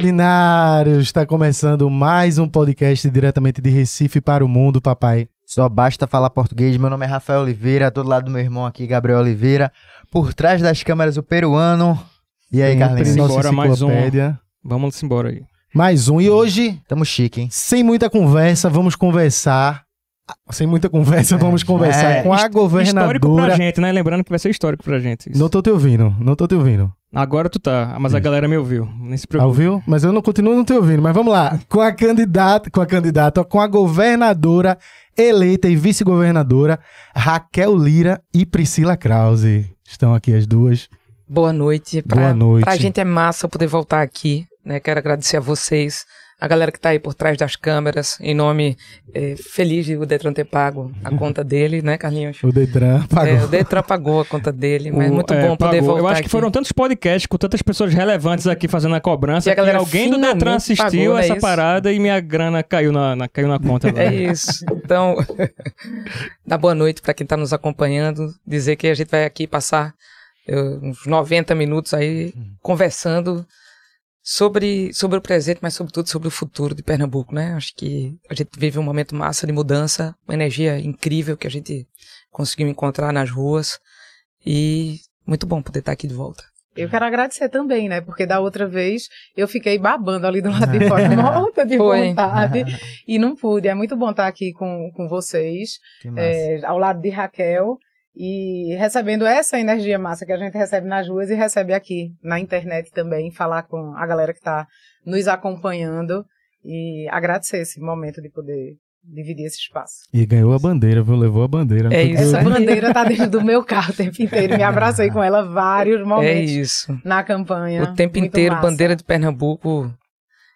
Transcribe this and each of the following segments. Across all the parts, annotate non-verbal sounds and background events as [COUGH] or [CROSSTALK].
Ordinários! Está começando mais um podcast diretamente de Recife para o mundo, papai. Só basta falar português. Meu nome é Rafael Oliveira, do lado do meu irmão aqui, Gabriel Oliveira. Por trás das câmeras, o peruano. E aí, Carlinhos? Nossa Bora mais um. Vamos embora aí. Mais um. E hoje, Tamo chique, hein? sem muita conversa, vamos conversar. Sem muita conversa, vamos conversar é. com a Histórico pra governadora. gente, né? Lembrando que vai ser histórico pra gente. isso. Não tô te ouvindo, não tô te ouvindo. Agora tu tá, mas a Isso. galera me ouviu. Nem se preocupe. Ouviu? Mas eu não continuo não te ouvindo. Mas vamos lá. Com a candidata, com a candidata, com a governadora eleita e vice-governadora Raquel Lira e Priscila Krause. Estão aqui as duas. Boa noite. Boa noite. Pra gente é massa poder voltar aqui, né? Quero agradecer a vocês, a galera que tá aí por trás das câmeras, em nome eh, feliz de o Detran ter pago a [LAUGHS] conta dele, né, Carlinhos? O Detran pagou. É, o Detran pagou a conta dele, mas O- muito é, bom poder pagou. voltar Eu acho aqui. que foram tantos podcasts com tantas pessoas relevantes aqui fazendo a cobrança E a que galera alguém do Detran assistiu pagou, é essa isso? parada e minha grana caiu na, na- caiu na conta. [LAUGHS] É velho. isso. Então, [LAUGHS] dá boa noite para quem tá nos acompanhando. Dizer que a gente vai aqui passar eh, uns 90 minutos aí conversando sobre, sobre o presente, mas sobretudo sobre o futuro de Pernambuco, né? Acho que a gente vive um momento massa de mudança, uma energia incrível que a gente conseguiu encontrar nas ruas e muito bom poder estar aqui de volta. Eu quero agradecer também, né? Porque da outra vez eu fiquei babando ali do lado de [LAUGHS] fora, morta de Foi. vontade, e não pude. É muito bom estar aqui com, com vocês, é, ao lado de Raquel, e recebendo essa energia massa que a gente recebe nas ruas e recebe aqui na internet também, falar com a galera que está nos acompanhando e agradecer esse momento de poder dividir esse espaço. E ganhou a bandeira, viu? Levou a bandeira. É isso. [LAUGHS] Essa bandeira tá dentro do meu carro o tempo inteiro. Me abracei com ela vários É momentos isso. na campanha. O tempo Muito inteiro, massa. bandeira de Pernambuco.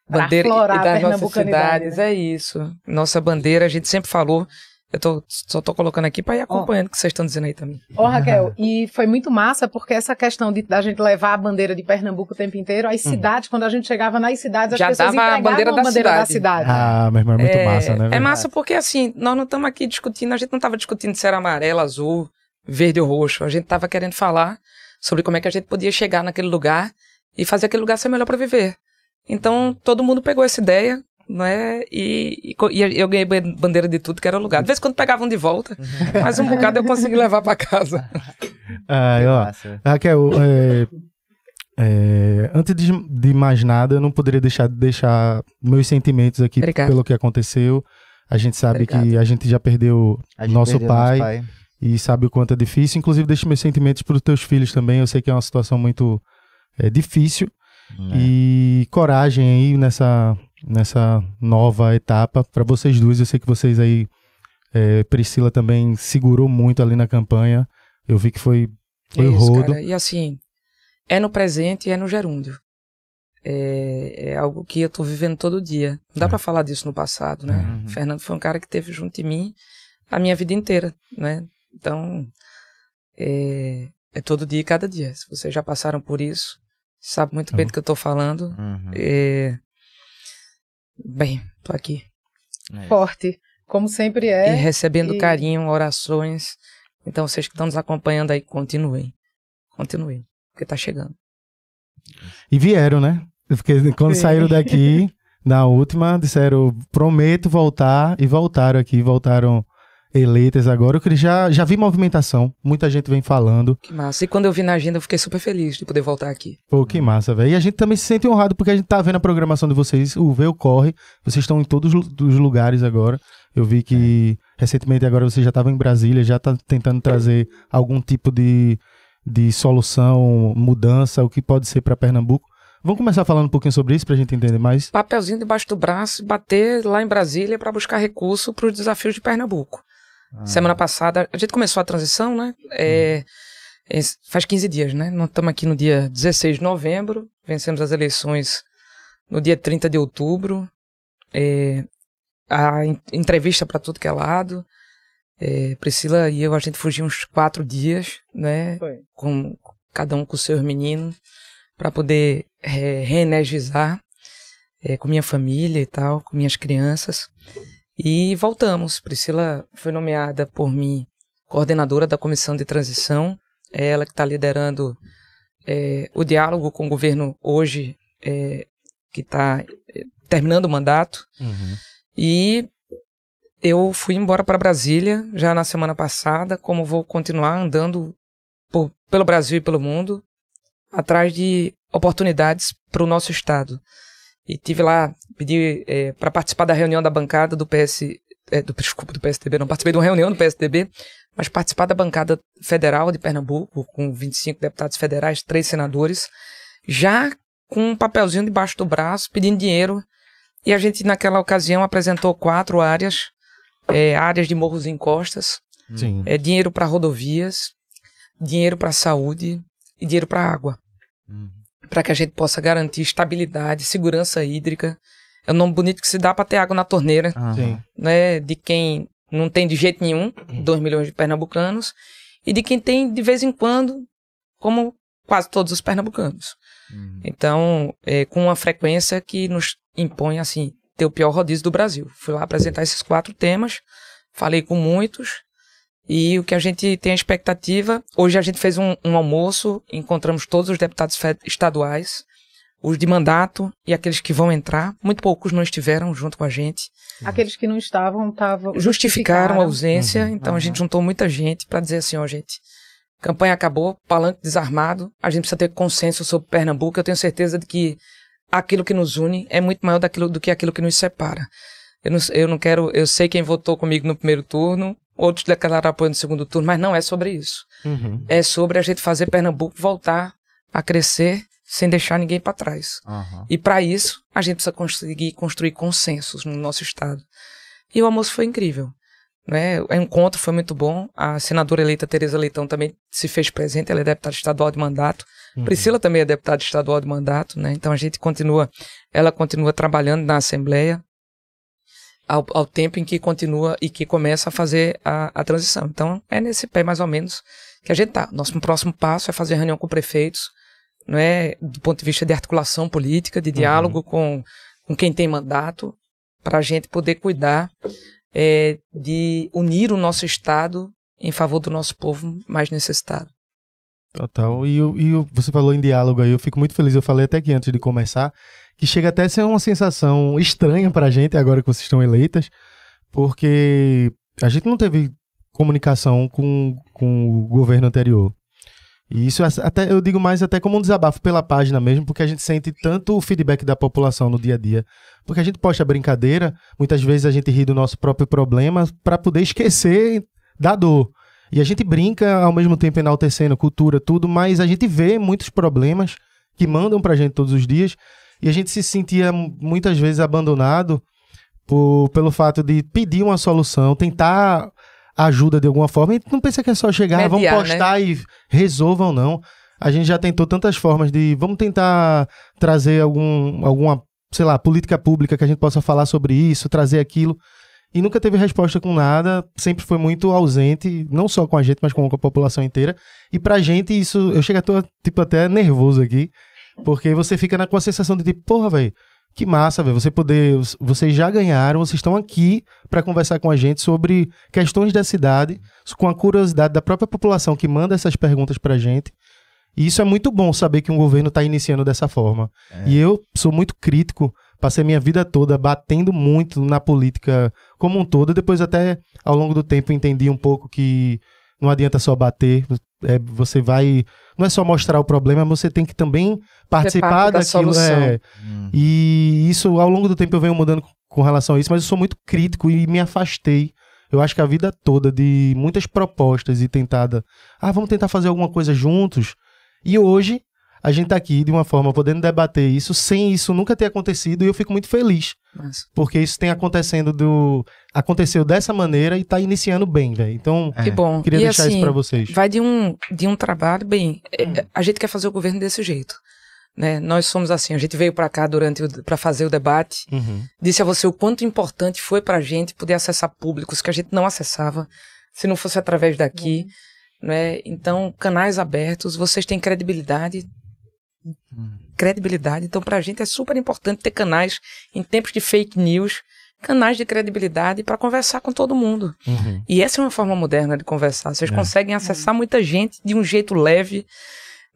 Pra Bandeira e das nossas cidades. né? É isso. Nossa bandeira, a gente sempre falou. Eu tô, só tô colocando aqui para ir acompanhando o que vocês estão dizendo aí também. Ô, Raquel, e foi muito massa porque essa questão de da gente levar a bandeira de Pernambuco o tempo inteiro, as cidades, quando a gente chegava nas cidades, as Já pessoas dava a bandeira a da bandeira da cidade. cidade. Ah, meu irmão, é muito é, massa, né? É massa porque, assim, nós não estamos aqui discutindo, a gente não estava discutindo se era amarelo, azul, verde ou roxo. A gente estava querendo falar sobre como é que a gente podia chegar naquele lugar e fazer aquele lugar ser melhor para viver. Então, todo mundo pegou essa ideia, né? E, e e eu ganhei ban- bandeira de tudo que era lugar. De vez em quando pegavam de volta, mas um bocado eu consegui levar para casa. [LAUGHS] Ah, Que ó. Raquel, é, é, antes de, de mais nada, eu não poderia deixar de deixar meus sentimentos aqui Obrigada. pelo que aconteceu. A gente sabe que Obrigado. a gente já perdeu gente nosso perdeu pai, e sabe o quanto é difícil. Inclusive, deixo meus sentimentos para os teus filhos também. Eu sei que é uma situação muito é, difícil. Né? E coragem aí nessa, nessa nova etapa para vocês duas. Eu sei que vocês aí, é, Priscila também segurou muito ali na campanha. Eu vi que foi, foi É isso, rodo. cara. E assim, é no presente e é no gerúndio. É, é algo que eu tô vivendo todo dia. Não dá É. pra falar disso no passado, né? Uhum. Fernando foi um cara que teve junto de mim a minha vida inteira, né? Então, é, é todo dia e cada dia. Se vocês já passaram por isso, sabe muito bem do que eu tô falando. Uhum. É, bem, tô aqui. É. Forte, como sempre E é. recebendo e- carinho, orações. Então, vocês que estão nos acompanhando aí, continuem. Continuem, porque tá chegando. E vieram, né? Porque quando Sim. saíram daqui, [LAUGHS] na última, disseram, prometo voltar, e voltaram aqui, voltaram eleitas agora. Eu já, já vi movimentação, muita gente vem falando. Que massa. E quando eu vi na agenda, eu fiquei super feliz de poder voltar aqui. Pô, que massa, velho. E a gente também se sente honrado porque a gente tá vendo a programação de vocês, o Vê Corre. Vocês estão em todos os lu- os lugares agora. Eu vi que recentemente agora vocês já estavam em Brasília, já tá tentando trazer algum tipo de, de solução, mudança, o que pode ser para Pernambuco. Vamos começar falando um pouquinho sobre isso pra gente entender mais. Papelzinho debaixo do braço e bater lá em Brasília para buscar recurso para os desafios de Pernambuco. Ah. Semana passada, a gente começou a transição, né? É, é, faz 15 dias, né? Nós estamos aqui no dia 16 de novembro, vencemos as eleições no dia 30 de outubro. É, a en- entrevista para tudo que é lado. É, Priscila e eu, a gente fugiu uns quatro dias, né? Foi. com cada um com seus meninos, para poder é, reenergizar é, com minha família e tal, com minhas crianças. E voltamos. Priscila foi nomeada por mim coordenadora da comissão de transição. É ela que está liderando é, o diálogo com o governo hoje, é, que está terminando o mandato. Uhum. E eu fui embora para Brasília já na semana passada, como vou continuar andando por, pelo Brasil e pelo mundo, atrás de oportunidades para o nosso estado. E tive lá, pedi é, para participar da reunião da bancada do PS, é, do, desculpa, do PSDB, não participei de uma reunião do PSDB, mas participar da bancada federal de Pernambuco, com 25 deputados federais, três senadores, já com um papelzinho debaixo do braço, pedindo dinheiro. E a gente, naquela ocasião, apresentou quatro áreas é, áreas de morros e encostas, Sim. é, dinheiro para rodovias, dinheiro para saúde e dinheiro para água. Uhum. Para que a gente possa garantir estabilidade, segurança hídrica. É um nome bonito que se dá para ter água na torneira. Sim. né? De quem não tem de jeito nenhum, 2 milhões de pernambucanos, e de quem tem de vez em quando, como quase todos os pernambucanos. Uhum. Então, é, com uma frequência que nos impõe, assim, ter o pior rodízio do Brasil. Fui lá apresentar esses quatro temas, falei com muitos, e o que a gente tem a expectativa, hoje a gente fez um, um almoço, encontramos todos os deputados estaduais, os de mandato e aqueles que vão entrar, muito poucos não estiveram junto com a gente, Aqueles que não estavam, estavam. justificaram a ausência, Uhum, então a uhum. gente juntou muita gente para dizer assim, ó gente, campanha acabou, palanque desarmado, a gente precisa ter consenso sobre Pernambuco, eu tenho certeza de que aquilo que nos une é muito maior daquilo, do que aquilo que nos separa. Eu não, eu não quero, eu sei quem votou comigo no primeiro turno, outros declararam apoio no segundo turno, mas não é sobre isso. Uhum. É sobre a gente fazer Pernambuco voltar a crescer sem deixar ninguém para trás. Aham. E para isso, a gente precisa conseguir construir consensos no nosso estado. E o almoço foi incrível. Né? O encontro foi muito bom. A senadora eleita Tereza Leitão também se fez presente, ela é deputada estadual de mandato. Uhum. Priscila também é deputada estadual de mandato, né? Então a gente continua, ela continua trabalhando na Assembleia ao, ao tempo em que continua e que começa a fazer a, a transição. Então é nesse pé mais ou menos que a gente tá. Nosso próximo passo é fazer reunião com prefeitos, não é do ponto de vista de articulação política, de diálogo com, com quem tem mandato, para a gente poder cuidar é, de unir o nosso Estado em favor do nosso povo mais necessitado. Total. E, e você falou em diálogo aí, eu fico muito feliz. Eu falei até aqui antes de começar, que chega até a ser uma sensação estranha pra gente agora que vocês estão eleitas, porque a gente não teve comunicação com, com o governo anterior. E isso é até eu digo mais até como um desabafo pela página mesmo, porque a gente sente tanto o feedback da população no dia a dia. Porque a gente posta brincadeira, muitas vezes a gente ri do nosso próprio problema pra poder esquecer da dor. E a gente brinca ao mesmo tempo enaltecendo cultura, tudo, mas a gente vê muitos problemas que mandam pra gente todos os dias e a gente se sentia mu- muitas vezes abandonado por, pelo fato de pedir uma solução, tentar ajuda de alguma forma. E não pensa que é só chegar, "Ah, Mediar, vamos postar e resolvam, não. A gente já tentou tantas formas de vamos tentar trazer algum, alguma, sei lá, política pública que a gente possa falar sobre isso, trazer aquilo. E nunca teve resposta com nada, sempre foi muito ausente, não só com a gente, mas com a população inteira. E pra gente isso, eu chego a tô, tipo até nervoso aqui, porque você fica na, com a sensação de tipo, porra, velho, que massa, velho, você poder, vocês já ganharam, vocês estão aqui pra conversar com a gente sobre questões da cidade, com a curiosidade da própria população que manda essas perguntas pra gente. E isso é muito bom saber que um governo tá iniciando dessa forma. É. E eu sou muito crítico, passei minha vida toda batendo muito na política como um todo. Depois, até ao longo do tempo, entendi um pouco que não adianta só bater. É, você vai. Não é só mostrar o problema, você tem que também participar da daquilo. solução. é. Hum. E isso, ao longo do tempo, eu venho mudando com- com relação a isso, mas eu sou muito crítico e me afastei. Eu acho que a vida toda de muitas propostas e tentada. Ah, vamos tentar fazer alguma coisa juntos. E hoje, a gente tá aqui de uma forma podendo debater isso, sem isso nunca ter acontecido, e eu fico muito feliz. Mas, Porque isso tem acontecendo do. Aconteceu dessa maneira e tá iniciando bem, velho. Então, É. que bom. queria e deixar assim, isso pra vocês. vai de um, de um trabalho, bem, é, a gente quer fazer o governo desse jeito. Né? Nós somos assim, a gente veio para cá durante para fazer o debate, Uhum. disse a você o quanto importante foi pra gente poder acessar públicos que a gente não acessava se não fosse através daqui, né? Então, canais abertos, vocês têm credibilidade, credibilidade. Então, pra gente é super importante ter canais em tempos de fake news, canais de credibilidade para conversar com todo mundo. Uhum. E essa é uma forma moderna de conversar. Vocês É. conseguem acessar muita gente de um jeito leve,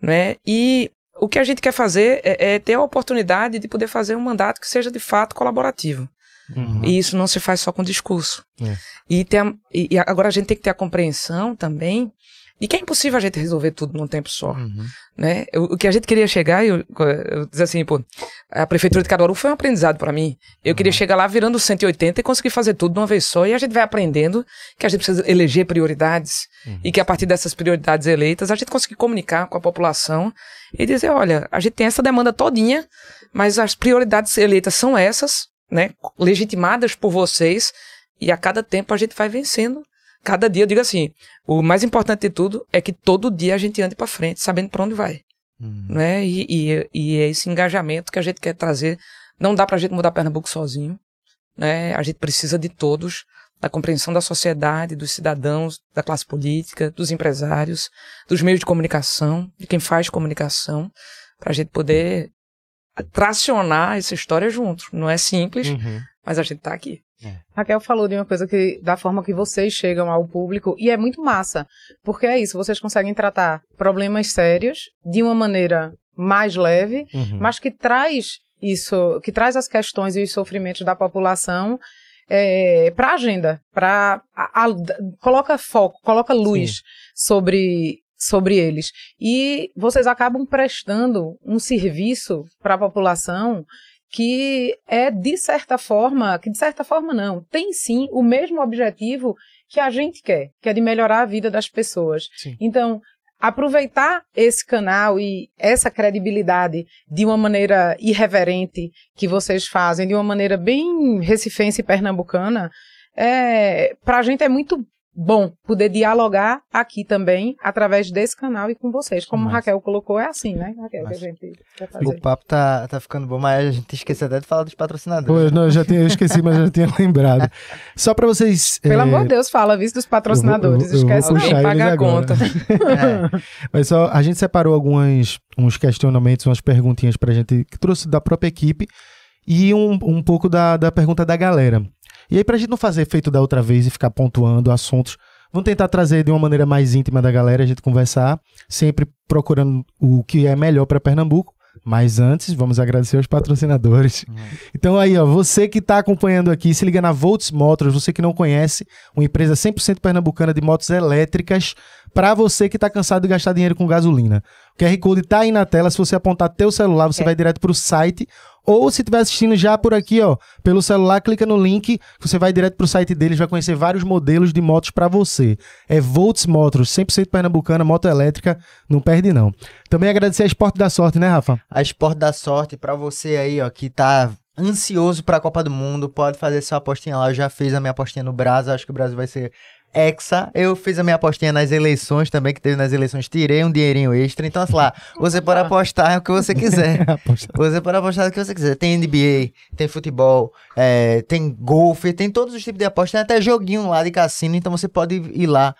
né? E o que a gente quer fazer é, é ter a oportunidade de poder fazer um mandato que seja de fato colaborativo. Uhum. E isso não se faz só com discurso. É. E, ter a- e- e agora a gente tem que ter a compreensão também de que é impossível a gente resolver tudo num tempo só. Uhum. Né? Eu- o que a gente queria chegar, eu, eu dizer assim, pô, a prefeitura de Caruaru foi um aprendizado para mim. Eu queria chegar lá virando 180 e conseguir fazer tudo de uma vez só. E a gente vai aprendendo que a gente precisa eleger prioridades e que a partir dessas prioridades eleitas a gente conseguir comunicar com a população e dizer, olha, a gente tem essa demanda todinha, mas as prioridades eleitas são essas, né, legitimadas por vocês e a cada tempo a gente vai vencendo. Cada dia, eu digo assim, o mais importante de tudo é que todo dia a gente ande para frente, sabendo para onde vai Uhum. né? E, e, e é esse engajamento que a gente quer trazer. Não dá pra gente mudar Pernambuco sozinho, né? A gente precisa de todos, da compreensão da sociedade, dos cidadãos, da classe política, dos empresários, dos meios de comunicação, de quem faz comunicação, pra gente poder tracionar essa história juntos. Não é simples, Uhum. mas a gente tá aqui. Raquel falou de uma coisa que da forma que vocês chegam ao público e é muito massa, porque é isso, vocês conseguem tratar problemas sérios de uma maneira mais leve, Uhum. mas que traz isso, que traz as questões e os sofrimentos da população para a agenda, para coloca foco, coloca luz sobre sobre eles. E vocês acabam prestando um serviço para a população que é de certa forma, que de certa forma não, tem sim o mesmo objetivo que a gente quer, que é de melhorar a vida das pessoas. Sim. Então, aproveitar esse canal e essa credibilidade de uma maneira irreverente que vocês fazem, de uma maneira bem recifense e pernambucana, é, pra gente é muito bom poder dialogar aqui também através desse canal e com vocês. Como a Massa. Raquel colocou, é assim, né, Raquel, Massa. que a gente quer fazer. O papo tá, tá ficando bom, mas a gente esqueceu até de falar dos patrocinadores. não, eu já tinha, eu esqueci, mas eu já tinha [LAUGHS] lembrado. Só pra vocês. Pelo é, amor de Deus, fala, visto dos patrocinadores. eu vou- eu Esquece não. paga a conta. [LAUGHS] É. Mas só, a gente separou algumas, uns questionamentos, umas perguntinhas pra gente, que trouxe da própria equipe, e um, um pouco da, da pergunta da galera. E aí, pra gente não fazer feito da outra vez e ficar pontuando assuntos, vamos tentar trazer de uma maneira mais íntima da galera, a gente conversar, sempre procurando o que é melhor pra Pernambuco. Mas antes, vamos agradecer aos patrocinadores. Então aí, ó, você que está acompanhando aqui, se liga na Volts Motors, você que não conhece, uma empresa 100% pernambucana de motos elétricas, para você que está cansado de gastar dinheiro com gasolina. O QR Code tá aí na tela, se você apontar teu celular, você É. vai direto pro site, ou se estiver assistindo já por aqui, ó, pelo celular, clica no link, você vai direto pro site deles, vai conhecer vários modelos de motos para você. É Volts Motors, 100% pernambucana, moto elétrica, não perde não. Também agradecer a Esporte da Sorte, né, Rafa? A Esporte da Sorte, pra você aí, ó, que tá ansioso pra Copa do Mundo, pode fazer sua apostinha lá. Eu já fiz a minha apostinha no Brasil, acho que o Brasil vai ser hexa. Eu fiz a minha apostinha nas eleições também, que teve nas eleições, tirei um dinheirinho extra. Então, assim lá, [LAUGHS] você pode apostar o que você quiser. [LAUGHS] Você pode apostar o que você quiser. Tem NBA, tem futebol, é, tem golfe, tem todos os tipos de apostas. Tem até joguinho lá de cassino, então você pode ir lá.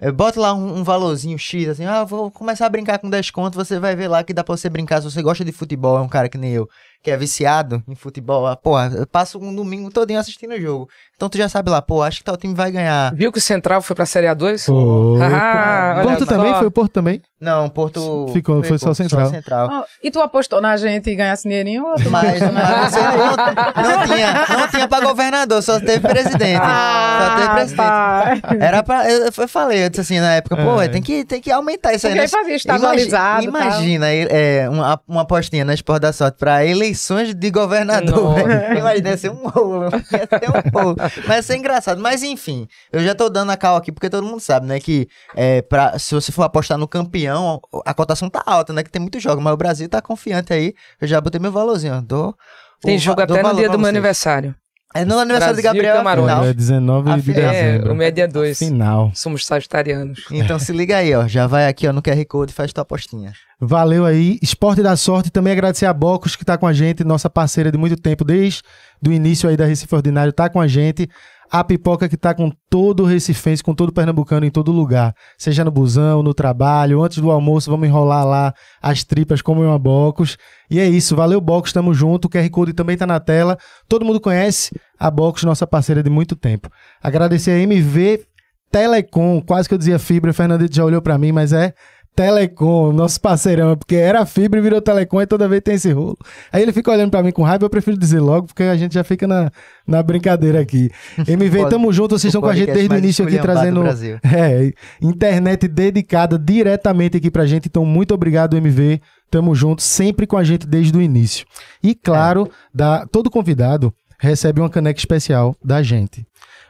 É, bota lá um, um valorzinho X, assim, ah, vou começar a brincar com 10 conto, você vai ver lá que dá pra você brincar. Se você gosta de futebol, é um cara que nem eu, que é viciado em futebol, ah, porra, eu passo um domingo todinho assistindo o jogo. Então tu já sabe lá, pô, acho que tal time vai ganhar. Viu que o Central foi pra Série A2? Foi. Ah, Porto só. também? Foi o Porto também? Não, Porto. Ficou- foi só Central. Ó, e tu apostou na gente e ganhasse dinheirinho? Ou tu não Mas, não, não tinha, não tinha pra governador, só teve presidente. só teve Ah, presidente. pai. Era pra. Eu, eu falei, eu disse assim na época, pô, É. tem que, tem que aumentar isso aí. Porque né? aí fazia estadualizado, Imagina, imagina é, uma, uma apostinha na Esporte da Sorte pra eleições de governador. Imagina, ia ser um rolo. Ia ser um rolo. Mas ia ser engraçado. Mas enfim, eu já tô dando a cal aqui porque todo mundo sabe, né? Que é, pra, se você for apostar no campeão, a cotação tá alta, né? Que tem muitos jogos, mas o Brasil tá confiante aí. Eu já botei meu valorzinho. Dou, Tem o jogo até no dia do meu aniversário. É no aniversário de Brasil e Gabriel, Camarões. afinal. É 19 de Afinal- É, dezembro. o meu é dia 2. Final. Somos sagitarianos. Então se liga aí, ó. Já vai aqui, ó, no QR Code e faz tua apostinha. Valeu aí. Esporte da Sorte. Também agradecer a Bocos, que tá com a gente, nossa parceira de muito tempo, desde o início aí da Recife Ordinário, tá com a gente. A Pipoca, que tá com todo o Recifense, com todo o Pernambucano em todo lugar. Seja no busão, no trabalho, antes do almoço, vamos enrolar lá as tripas como uma Bocos. E é isso. Valeu, Bocos. Tamo junto. O QR Code também tá na tela. Todo mundo conhece a Bocos, nossa parceira de muito tempo. Agradecer a MV Telecom, quase que eu dizia fibra, Fernandito já olhou pra mim, mas é Telecom, nosso parceirão, porque era fibra e virou Telecom e toda vez tem esse rolo. Aí ele fica olhando pra mim com raiva, eu prefiro dizer logo, porque a gente já fica na, na brincadeira aqui. [LAUGHS] MV, tamo junto, vocês o estão com a gente desde o início aqui trazendo [LAUGHS] é, internet dedicada diretamente aqui pra gente. Então, muito obrigado, MV. Tamo junto, sempre com a gente desde o início. E claro, da, todo convidado recebe uma caneca especial da gente.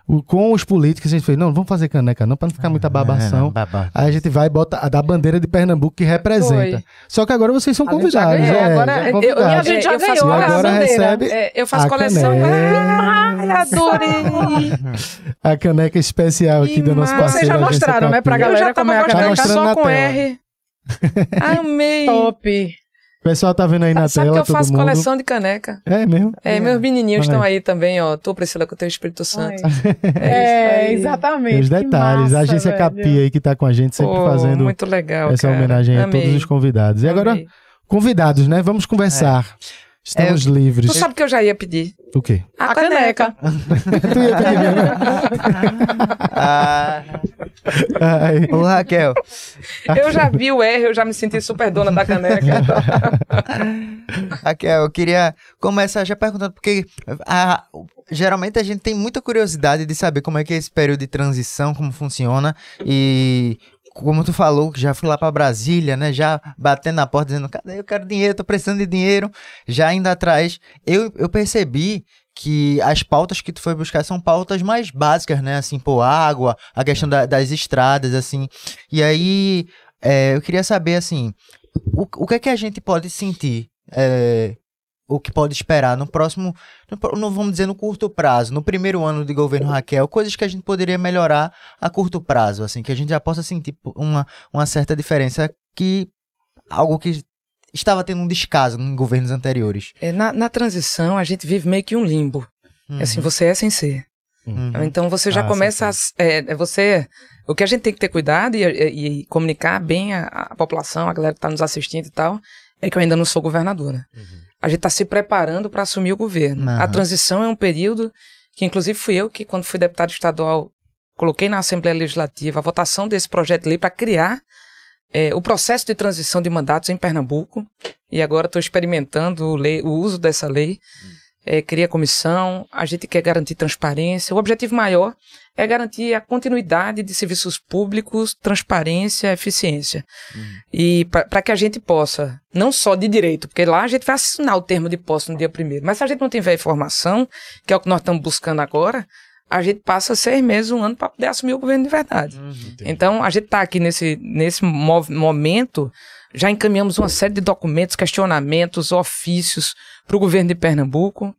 O- com os políticos, a gente fez, não, vamos fazer caneca não, pra não ficar muita babação. É, babá. Aí a gente vai e bota a da bandeira de Pernambuco que representa. Foi. Só que agora vocês são A gente já convidados. ganhou, é, agora já eu- convidados. E a gente já eu faço- ganhou E a agora bandeira. recebe É, eu faço A coleção. Ai, adorei. [LAUGHS] a caneca especial aqui Que do nosso parceiro. Vocês já mostraram, né, pra galera eu já como é tava a a caneca. só com tela. R. [LAUGHS] Amei. Top. O pessoal tá vendo aí na Sabe tela, que eu faço mundo. coleção de caneca. É mesmo? É, meus menininhos estão aí. também, ó. Tô, Priscila, com o teu Espírito Santo. É, [LAUGHS] É, isso aí. exatamente. Os detalhes. a massa, agência velho. Capi aí que tá com a gente, sempre Pô, fazendo muito legal, essa cara. homenagem a Amei. todos os convidados. E agora, Amei. convidados, né? Vamos conversar. Estamos livres. Tu sabe que eu já ia pedir? O quê? A, A caneca. [LAUGHS] tu ia pedir mesmo? Ah, Ai, ô Raquel, Eu já vi o R, eu já me senti super dona da caneca. [LAUGHS] Raquel, eu queria começar já perguntando, porque ah, geralmente a gente tem muita curiosidade de saber como é que é esse período de transição, como funciona, e como tu falou, já fui lá pra Brasília, né, já batendo na porta dizendo, cadê, eu quero dinheiro, tô precisando de dinheiro, já indo atrás, eu, eu percebi que as pautas que tu foi buscar são pautas mais básicas, né, assim, pô, água, a questão da- das estradas, assim, e aí é, eu queria saber, assim, o, o que é que a gente pode sentir é, o que pode esperar no próximo, não vamos dizer no curto prazo, no primeiro ano de governo Raquel, coisas que a gente poderia melhorar a curto prazo, assim, que a gente já possa sentir uma, uma certa diferença que algo que estava tendo um descaso em governos anteriores. É, na, na transição, a gente vive meio que um limbo. Uhum, Assim, você é sem ser. uhum. Então você já Ah, começa a. É, é você. O que a gente tem que ter cuidado e, e- e comunicar bem a, a população, a galera que está nos assistindo e tal, é que eu ainda não sou governadora. A gente está se preparando para assumir o governo. A Aham. transição é um período que, inclusive, fui eu que, quando fui deputado estadual, coloquei na Assembleia Legislativa a votação desse projeto de lei para criar é, o processo de transição de mandatos em Pernambuco. E agora estou experimentando o, lei- o uso dessa lei. É, cria comissão, a gente quer garantir transparência. O objetivo maior é garantir a continuidade de serviços públicos, transparência, eficiência. E para que a gente possa, não só de direito, porque lá a gente vai assinar o termo de posse no dia primeiro, mas se a gente não tiver informação, que é o que nós estamos buscando agora, a gente passa seis meses, um ano para poder assumir o governo de verdade. Então, a gente está aqui nesse, nesse momento, já encaminhamos uma série de documentos, questionamentos, ofícios para o governo de Pernambuco.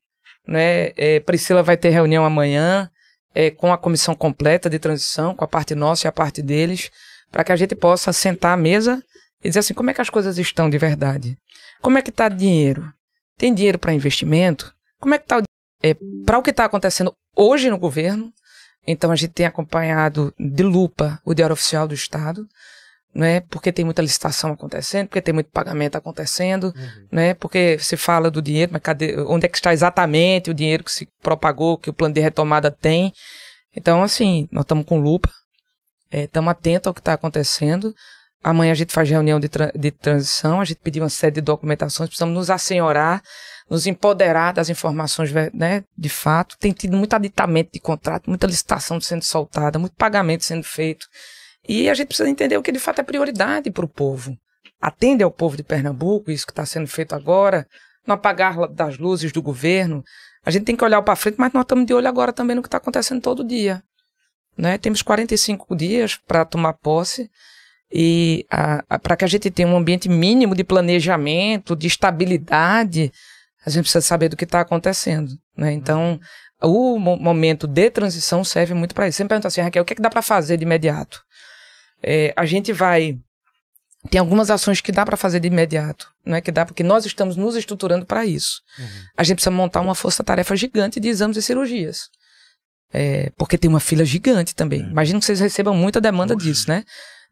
Né? É, Priscila vai ter reunião amanhã é, com a comissão completa de transição, com a parte nossa e a parte deles, para que a gente possa sentar à mesa e dizer assim, como é que as coisas estão de verdade? Como é que está dinheiro? Tem dinheiro para investimento? Como é que está é, para o que está acontecendo hoje no governo? Então a gente tem acompanhado de lupa o Diário Oficial do Estado, né? Porque tem muita licitação acontecendo, porque tem muito pagamento acontecendo, né? Porque se fala do dinheiro, mas cadê, onde é que está exatamente o dinheiro que se propagou, que o plano de retomada tem? Então, assim, nós estamos com lupa, estamos atentos ao que está acontecendo. Amanhã a gente faz reunião de, tra- de transição, a gente pediu uma série de documentações, precisamos nos assenhorar, nos empoderar das informações ve- né, de fato. Tem tido muito aditamento de contrato, muita licitação sendo soltada, muito pagamento sendo feito. E a gente precisa entender o que de fato é prioridade para o povo. Atende ao povo de Pernambuco, isso que está sendo feito agora, não apagar das luzes do governo. A gente tem que olhar para frente, mas nós estamos de olho agora também no que está acontecendo todo dia. Né? Temos 45 dias para tomar posse e para que a gente tenha um ambiente mínimo de planejamento, de estabilidade, a gente precisa saber do que está acontecendo. Né? Então, o mo- momento de transição serve muito para isso. Sempre pergunta assim, Raquel, o que, é que dá para fazer de imediato? É, a gente vai. Tem algumas ações que dá para fazer de imediato, não é que dá, porque nós estamos nos estruturando para isso. A gente precisa montar uma força-tarefa gigante de exames e cirurgias. É, porque tem uma fila gigante também. Imagino que vocês recebam muita demanda disso, né?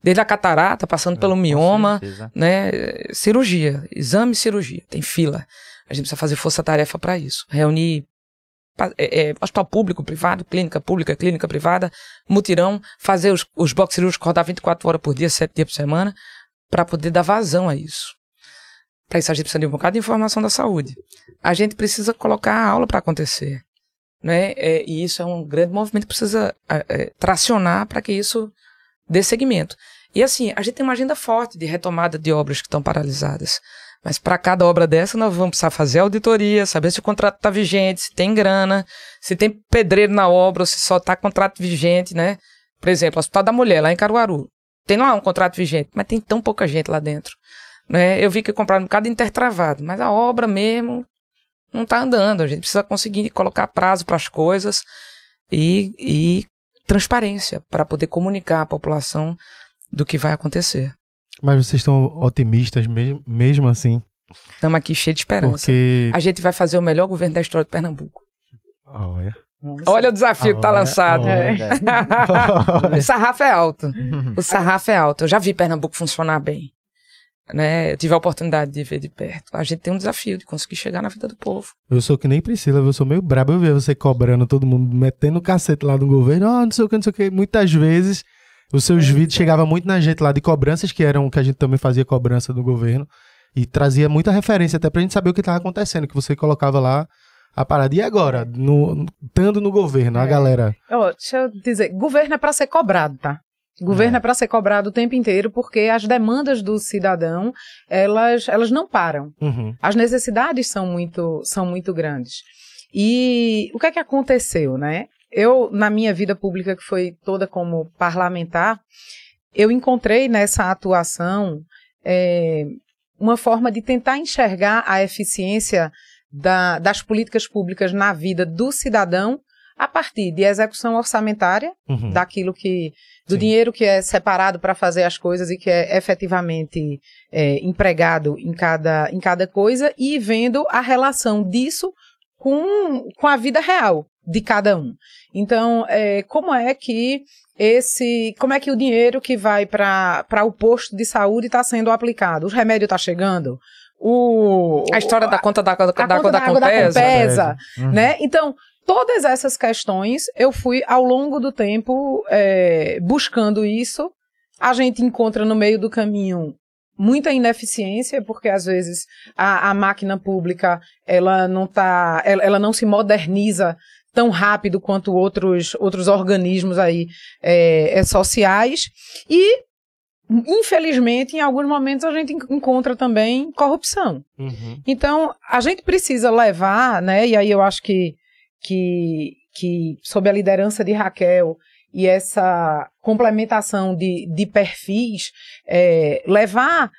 Desde a catarata, passando pelo mioma, né? Cirurgia, exame e cirurgia, tem fila. A gente precisa fazer força-tarefa para isso. Reunir é, é, hospital público, privado, clínica pública, clínica privada, mutirão, fazer os, os blocos cirúrgicos rodar 24 horas por dia, 7 dias por semana, para poder dar vazão a isso. Para isso a gente precisa de um bocado de informação da saúde. A gente precisa colocar a aula para acontecer. Né? É, e isso é um grande movimento que precisa é, tracionar para que isso dê seguimento. E assim, a gente tem uma agenda forte de retomada de obras que estão paralisadas. Mas para cada obra dessa, nós vamos precisar fazer auditoria, saber se o contrato está vigente, se tem grana, se tem pedreiro na obra, ou se só está contrato vigente, né? Por exemplo, o Hospital da Mulher, lá em Caruaru. Tem lá um contrato vigente, mas tem tão pouca gente lá dentro. Né? Eu vi que compraram um bocado intertravado, mas a obra mesmo não está andando. A gente precisa conseguir colocar prazo para as coisas e, e transparência para poder comunicar à população do que vai acontecer. Mas vocês estão otimistas mesmo, mesmo assim? Estamos aqui cheios de esperança. Porque. A gente vai fazer o melhor governo da história de Pernambuco. Olha. Olha o desafio que está Olha, lançado. olha. [LAUGHS] o sarrafo é alto. O sarrafo é alto. Eu já vi Pernambuco funcionar bem. Né? Eu tive a oportunidade de ver de perto. A gente tem um desafio de conseguir chegar na vida do povo. Eu sou que nem Priscila, eu sou meio brabo. Eu ver você cobrando todo mundo, metendo o cacete lá no governo. Ah, não sei o que, não sei o que. Muitas vezes os seus vídeos chegavam muito na gente lá de cobranças, que eram que a gente também fazia cobrança do governo. E trazia muita referência até pra gente saber o que estava acontecendo, que você colocava lá a parada. E agora, no, estando no governo, a É. galera. Ó, deixa eu dizer, governo é para ser cobrado, tá? Governo é, para ser cobrado o tempo inteiro, porque as demandas do cidadão, elas, elas não param. Uhum, As necessidades são muito, são muito grandes. E o que é que aconteceu, né? Eu, na minha vida pública, que foi toda como parlamentar, eu encontrei nessa atuação é, uma forma de tentar enxergar a eficiência da- das políticas públicas na vida do cidadão a partir de execução orçamentária, uhum. daquilo que do Sim. dinheiro que é separado para fazer as coisas e que é efetivamente é, empregado em cada, em cada coisa e vendo a relação disso com, com a vida real de cada um. Então, é, como é que esse, como é que o dinheiro que vai para o posto de saúde está sendo aplicado? O remédio está chegando? O, A história da conta da, da, a da, conta da, da da Compesa. Compesa, Uhum. né? Então, todas essas questões eu fui ao longo do tempo é, buscando isso. A gente encontra no meio do caminho muita ineficiência, porque às vezes a, a máquina pública ela não tá, ela, ela não se moderniza tão rápido quanto outros, outros organismos aí é, é, sociais e infelizmente em alguns momentos a gente en- encontra também corrupção. Uhum. Então, a gente precisa levar, né? E aí eu acho que, que, que sob a liderança de Raquel e essa complementação de, de perfis, é, levar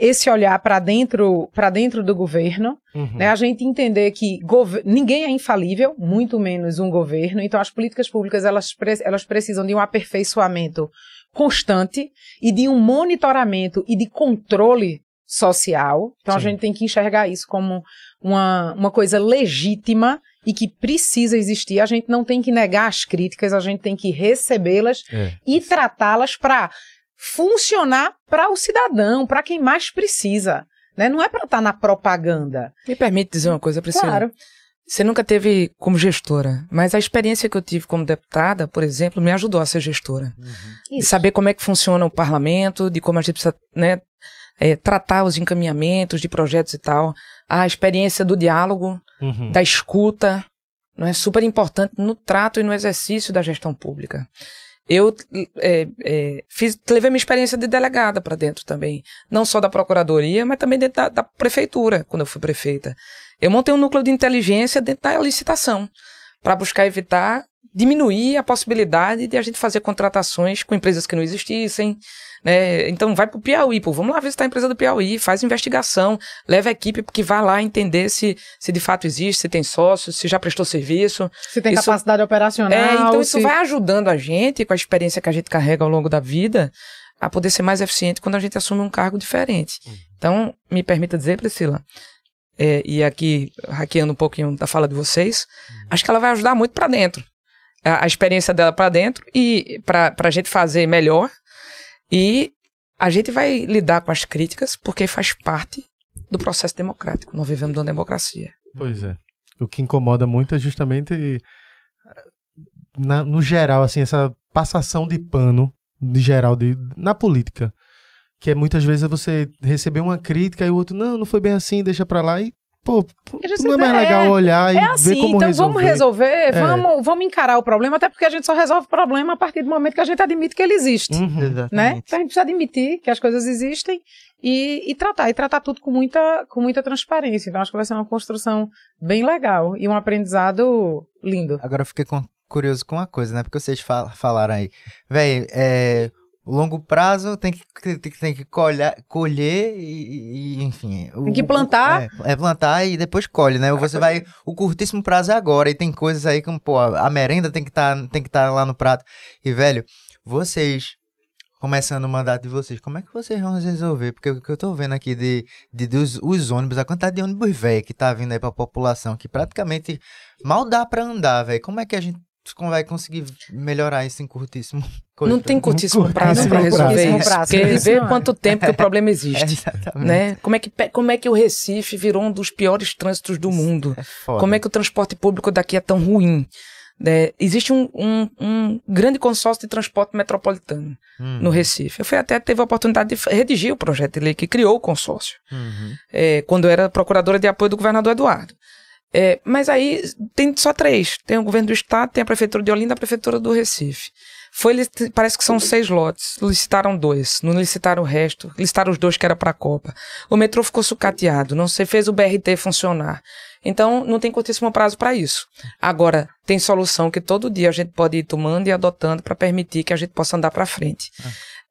esse olhar para dentro, para dentro do governo, Uhum. né? A gente entender que ninguém é infalível, muito menos um governo. Então, as políticas públicas elas, pre- elas precisam de um aperfeiçoamento constante e de um monitoramento e de controle social. Então, a Sim. gente tem que enxergar isso como uma, uma coisa legítima e que precisa existir. A gente não tem que negar as críticas, a gente tem que recebê-las É. e tratá-las para funcionar para o cidadão, para quem mais precisa. Né? Não é para estar na propaganda. Me permite dizer uma coisa, Priscila? Claro. Você nunca teve como gestora, mas a experiência que eu tive como deputada, por exemplo, me ajudou a ser gestora. De Isso. saber como é que funciona o parlamento, de como a gente precisa né, é, tratar os encaminhamentos de projetos e tal. A experiência do diálogo, Uhum. da escuta, não é super importante no trato e no exercício da gestão pública. Eu é, é, fiz, levei minha experiência de delegada para dentro também, não só da procuradoria, mas também dentro da, da prefeitura, quando eu fui prefeita. Eu montei um núcleo de inteligência dentro da licitação, para buscar evitar, diminuir a possibilidade de a gente fazer contratações com empresas que não existissem. Né? Então vai para o Piauí, pô, vamos lá visitar a empresa do Piauí, faz investigação, leva a equipe que vai lá entender se, se de fato existe, se tem sócio, se já prestou serviço. Se tem Isso- capacidade operacional. É, então isso se- vai ajudando a gente, com a experiência que a gente carrega ao longo da vida, a poder ser mais eficiente quando a gente assume um cargo diferente. Então, me permita dizer, Priscila, é, e aqui hackeando um pouquinho da fala de vocês, acho que ela vai ajudar muito para dentro. A, a experiência dela para dentro e para a gente fazer melhor. E a gente vai lidar com as críticas porque faz parte do processo democrático. Nós vivemos numa democracia. Pois é. O que incomoda muito é justamente na- no geral, assim, essa passação de pano de geral de, na política. Que é muitas vezes é você receber uma crítica e o outro, não, não foi bem assim, deixa pra lá e, pô, não é mais é- legal olhar e É assim, ver como então resolver. vamos resolver, vamos, vamos encarar o problema, até porque a gente só resolve o problema a partir do momento que a gente admite que ele existe. Uhum. Né? Então a gente precisa admitir que as coisas existem e, e tratar, e tratar tudo com muita, com muita transparência. Então acho que vai ser uma construção bem legal e um aprendizado lindo. Agora eu fiquei com- curioso com uma coisa, né? Porque vocês fal- falaram aí. Véi, é. O Longo prazo tem que, tem, que- tem que colher, colher e, e, enfim. o- Tem que o- plantar. É, é plantar e depois colhe, né? Você vai. O curtíssimo prazo é agora. E tem coisas aí como, pô, a merenda tem que estar tem que tá lá no prato. E, velho, vocês. Começando o mandato de vocês, como é que vocês vão resolver? Porque o que eu tô vendo aqui de, de dos os ônibus, a quantidade de ônibus velho que tá vindo aí pra população, que praticamente mal dá pra andar, velho. Como é que a gente vai conseguir melhorar isso em curtíssimo? [LAUGHS] Não tem curtíssimo Curtíssimo prazo para resolver isso. prazo. Porque vê é. quanto tempo que o problema É, existe. [LAUGHS] exatamente. Né? Como, é que, como é que o Recife virou um dos piores trânsitos do mundo? É. Como é que o transporte público daqui é tão ruim? né? existe um, um- um grande consórcio de transporte metropolitano Hum, no Recife. Eu fui até teve a oportunidade de redigir o projeto de lei que criou o consórcio, uhum. é, quando eu era procuradora de apoio do governador Eduardo. É, mas aí tem só três: tem o governo do estado, tem a prefeitura de Olinda e a prefeitura do Recife. Foi, parece que são seis lotes. Licitaram dois, não licitaram o resto. Licitaram os dois que era para a Copa. O metrô ficou sucateado, não se fez o BRT funcionar. Então, não tem curtíssimo prazo para isso. Agora, tem solução que todo dia a gente pode ir tomando e adotando para permitir que a gente possa andar para frente.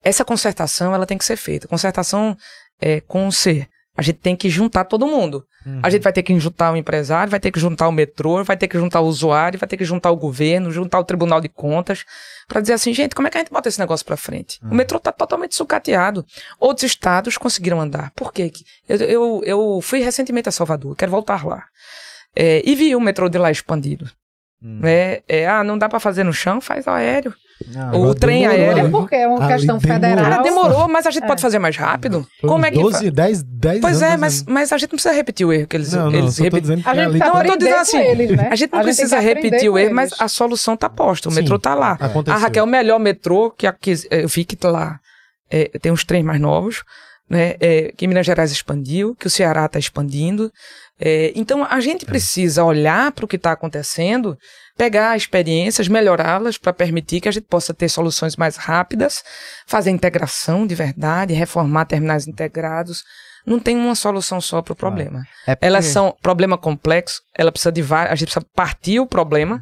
Essa concertação, ela tem que ser feita. Concertação é, com o C. A gente tem que juntar todo mundo. A gente vai ter que juntar o empresário, vai ter que juntar o metrô, vai ter que juntar o usuário, vai ter que juntar o governo, juntar o Tribunal de Contas, para dizer assim, gente, como é que a gente bota esse negócio para frente? O metrô está totalmente sucateado. Outros estados conseguiram andar. Por quê? Eu, eu, eu fui recentemente a Salvador, quero voltar lá. É, e vi o metrô de lá expandido. Hum. né? É, ah, não dá para fazer no chão, faz aéreo. Não, o trem demorou, aéreo. né? É porque é uma questão demorou. federal. Cara, demorou, mas a gente É. pode fazer mais rápido. Foi Como é que 12, 10, 10 Pois anos é, mas, fazendo. mas a gente não precisa repetir o erro que eles, Não, não, eles A gente ali tá Não, eu tô dizendo assim, eles, né? A gente não tem precisa que aprender repetir o erro, mas a solução tá posta. O Sim, metrô tá lá. aconteceu. A Raquel, o melhor metrô que, aqui, eu vi que tá lá é, tem uns trens mais novos, né? é, que Minas Gerais expandiu, que o Ceará está expandindo. É, então a gente precisa olhar para o que está acontecendo, pegar experiências, melhorá-las para permitir que a gente possa ter soluções mais rápidas, fazer integração de verdade, reformar terminais integrados. Não tem uma solução só para o problema. É porque- Elas são problema complexo, ela precisa de várias, a gente precisa partir o problema,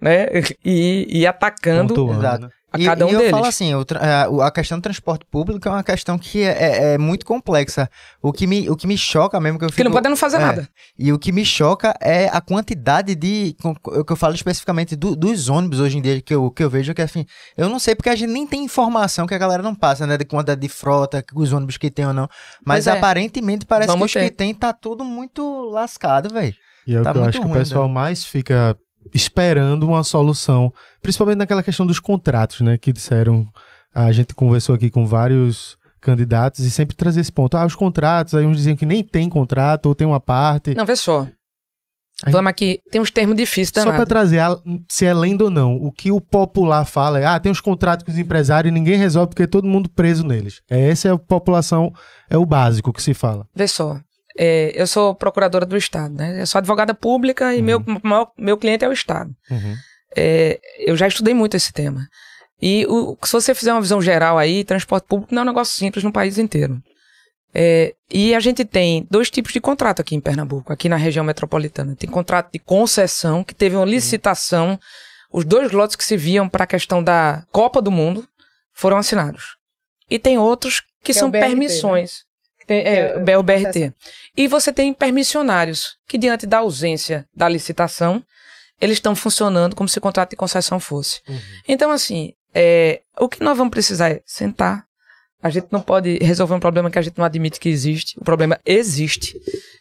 né? [LAUGHS] E e ir atacando Pontuando, Exato. A E- cada um e, eu deles. falo assim, o a, o- a questão do transporte público é uma questão que é, é- é muito complexa. O que, me, o que me choca mesmo que eu que não fico- podem fazer é, nada. E o que me choca é a quantidade de. O que eu falo especificamente do- dos ônibus hoje em dia, que eu, que eu vejo que assim. Eu não sei porque a gente nem tem informação que a galera não passa, né? De quantidade de frota, que os ônibus que tem ou não. Mas é. aparentemente parece que Vamos os que ter. tem tá tudo muito lascado, velho. E é o Tá que eu acho que o pessoal né? mais fica esperando uma solução, principalmente naquela questão dos contratos, né? Que disseram, a gente conversou aqui com vários candidatos e sempre trazia esse ponto. Ah, os contratos, aí uns diziam que nem tem contrato ou tem uma parte. Não, vê só. Vamos aqui, tem uns termos difíceis Só para trazer a- se é lenda ou não. O que o popular fala é: ah, tem os contratos com os empresários e ninguém resolve porque todo mundo preso neles. É, essa é a população, é o básico que se fala. Vê só. É, eu sou procuradora do Estado, né? Eu sou advogada pública e meu, maior- meu cliente é o Estado. É, eu já estudei muito esse tema. E o- se você fizer uma visão geral aí, transporte público não é um negócio simples no país inteiro. É, e a gente tem dois tipos de contrato aqui em Pernambuco, aqui na região metropolitana. Tem contrato de concessão, que teve uma licitação. Os dois lotes que se viam para a questão da Copa do Mundo foram assinados. E tem outros que, Que é são BRT, permissões. Tem- é, É, o BRT. E você tem permissionários, que diante da ausência da licitação, eles estão funcionando como se o contrato de concessão fosse. Então, assim, é, o que nós vamos precisar é sentar. A gente não pode resolver um problema que a gente não admite que existe. O problema existe.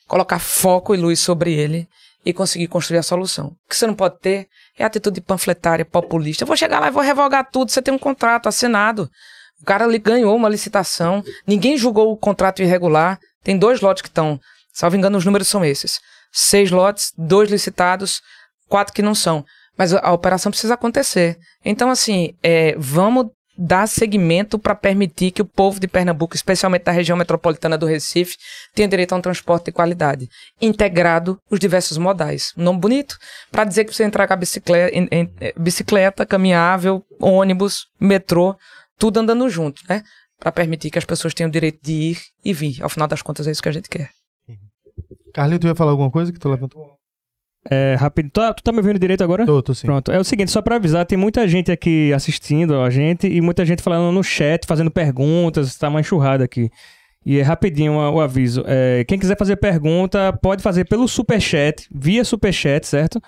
Colocar foco e luz sobre ele e conseguir construir a solução. O que você não pode ter é atitude panfletária, populista. Eu vou chegar lá e vou revogar tudo. Você tem um contrato assinado. O cara ali ganhou uma licitação. Ninguém julgou o contrato irregular. Tem dois lotes que estão. Salvo engano, os números são esses. Seis lotes, dois licitados, quatro que não são. Mas a, operação precisa acontecer. Então, assim, é, vamos dar segmento para permitir que o povo de Pernambuco, especialmente da região metropolitana do Recife, tenha direito a um transporte de qualidade, integrado os diversos modais. Um nome bonito para dizer que você entrar com a bicicleta, em, em, bicicleta, caminhável, ônibus, metrô, tudo andando junto, né? Para permitir que as pessoas tenham o direito de ir e vir. Ao final das contas, é isso que a gente quer. Carlinhos, tu ia falar alguma coisa que tu levantou? É, rápido. Tu, tu tá me ouvindo direito agora? Tô, tô sim. Pronto. É o seguinte, só pra avisar, tem muita gente aqui assistindo a gente e muita gente falando no chat, fazendo perguntas, tá uma enxurrada aqui. E é rapidinho o, aviso. É, quem quiser fazer pergunta, pode fazer pelo superchat, via superchat, certo?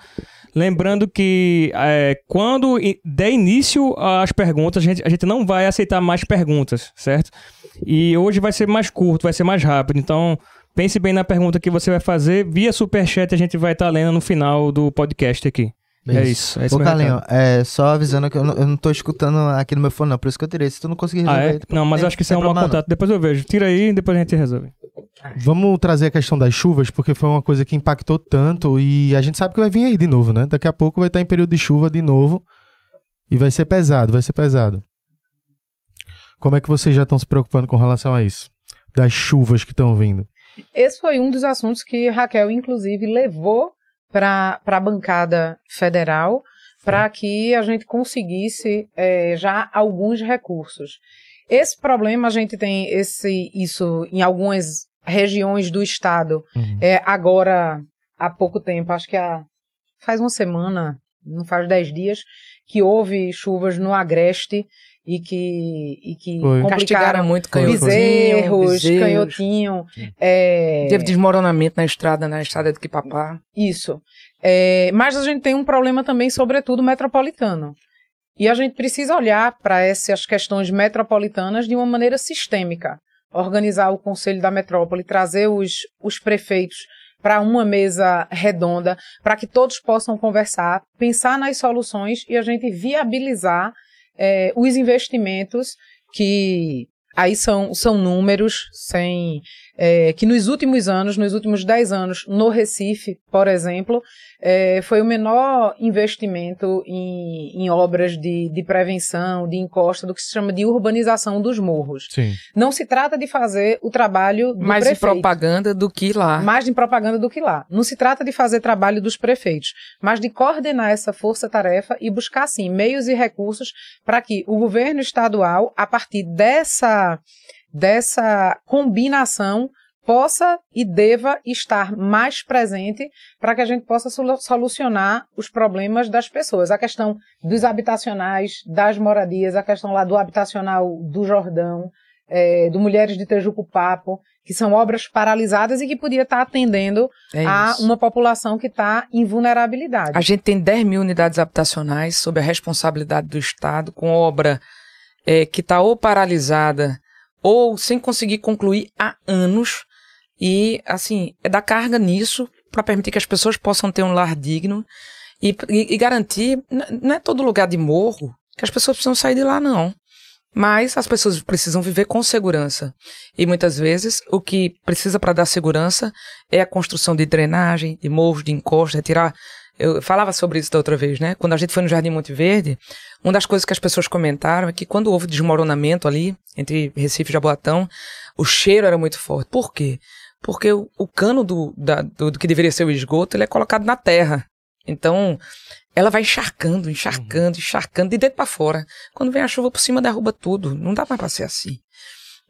Lembrando que é, quando der início às perguntas, a gente, a gente não vai aceitar mais perguntas, certo? E hoje vai ser mais curto, vai ser mais rápido. Então, pense bem na pergunta que você vai fazer. Via superchat, a gente vai estar lendo no final do podcast aqui. É isso. É isso Ô, meu Carlinho, recado. é, só avisando que eu não, eu não tô escutando aqui no meu fone, não. Por isso que eu tirei. Se tu não conseguir Ah, resolver... é? Não, mas tem- acho que isso é um mau contato. Depois eu vejo. Tira aí e depois a gente resolve. Vamos trazer a questão das chuvas, porque foi uma coisa que impactou tanto e a gente sabe que vai vir aí de novo, né? Daqui a pouco vai estar em período de chuva de novo e vai ser pesado, vai ser pesado. Como é que vocês já estão se preocupando com relação a isso? Das chuvas que estão vindo. Esse foi um dos assuntos que Raquel, inclusive, levou para a bancada federal para que a gente conseguisse eh, já alguns recursos. Esse problema a gente tem esse, isso em algumas regiões do estado. Uhum. É, agora, há pouco tempo, acho que há, faz uma semana, não faz dez dias, que houve chuvas no Agreste e que, e que Foi. Castigaram muito foi. bezerros, bezerros. canhotinho. É, Teve desmoronamento na estrada, na estrada de Quipapá. Isso. É, mas a gente tem um problema também, sobretudo, metropolitano. E a gente precisa olhar para essas questões metropolitanas de uma maneira sistêmica. Organizar o Conselho da Metrópole, trazer os, os prefeitos para uma mesa redonda, para que todos possam conversar, pensar nas soluções e a gente viabilizar é, os investimentos que aí são, são números sem é, que nos últimos anos, nos últimos 10 anos, no Recife, por exemplo, é, foi o menor investimento em, em obras de, de prevenção, de encosta, do que se chama de urbanização dos morros. Sim. Não se trata de fazer o trabalho do Mais em prefeito. propaganda do que lá. Mais de propaganda do que lá. Não se trata de fazer trabalho dos prefeitos, mas de coordenar essa força-tarefa e buscar, sim, meios e recursos para que o governo estadual, a partir dessa, dessa combinação, possa e deva estar mais presente para que a gente possa solu- solucionar os problemas das pessoas. A questão dos habitacionais, das moradias, a questão lá do habitacional do Jordão, eh, do Mulheres de Tejuco Papo, que são obras paralisadas e que podia estar atendendo É a uma população que está em vulnerabilidade. A gente tem 10 mil unidades habitacionais sob a responsabilidade do Estado, com obra eh, que está ou paralisada ou sem conseguir concluir há anos. E, assim, é dar carga nisso para permitir que as pessoas possam ter um lar digno e, e- e garantir. Não é todo lugar de morro que as pessoas precisam sair de lá, não. Mas as pessoas precisam viver com segurança. E muitas vezes o que precisa para dar segurança é a construção de drenagem, de morros, de encostas, retirar. Eu falava sobre isso da outra vez, né? Quando a gente foi no Jardim Monte Verde, uma das coisas que as pessoas comentaram é que quando houve desmoronamento ali, entre Recife e Jaboatão, o cheiro era muito forte. Por quê? Porque o, o cano do, da- do, do que deveria ser o esgoto, ele é colocado na terra. Então, ela vai encharcando, encharcando, encharcando, de dentro para fora. Quando vem a chuva por cima, derruba tudo. Não dá mais para ser assim.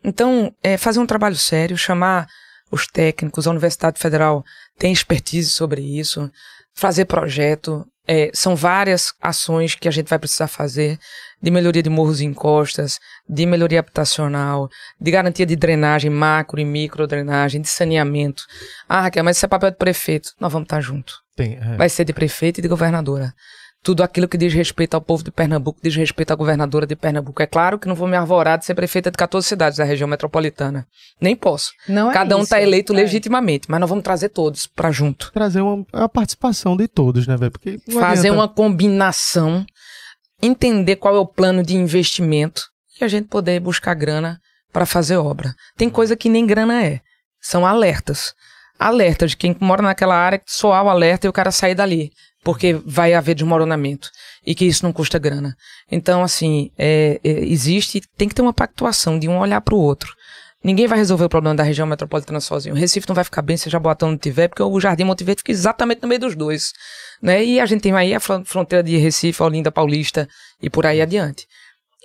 Então, é fazer um trabalho sério, chamar os técnicos, a Universidade Federal tem expertise sobre isso, fazer projeto. é, são várias ações que a gente vai precisar fazer de melhoria de morros e encostas, de melhoria habitacional, de garantia de drenagem, macro e micro drenagem, de saneamento. Ah, Raquel, mas isso é papel de prefeito. Nós vamos estar junto. Tem, é. Vai ser de prefeito e de governadora. Tudo aquilo que diz respeito ao povo de Pernambuco, diz respeito à governadora de Pernambuco. É claro que não vou me arvorar de ser prefeita de 14 cidades da região metropolitana. Nem posso. Não é Cada um está eleito É. legitimamente, mas nós vamos trazer todos para junto. Trazer uma, a participação de todos, né, velho? Porque Fazer adianta- uma combinação, entender qual é o plano de investimento e a gente poder buscar grana para fazer obra. Tem coisa que nem grana é, são alertas. Alerta de quem mora naquela área, soar o alerta e o cara sair dali, porque vai haver desmoronamento e que isso não custa grana. Então, assim, é, é, existe, tem que ter uma pactuação de um olhar para o outro. Ninguém vai resolver o problema da região metropolitana sozinho. O Recife não vai ficar bem se Jaboatão não tiver, porque o Jardim Monte fica exatamente no meio dos dois. Né? E a gente tem aí a fronteira de Recife, Olinda Paulista e por aí adiante.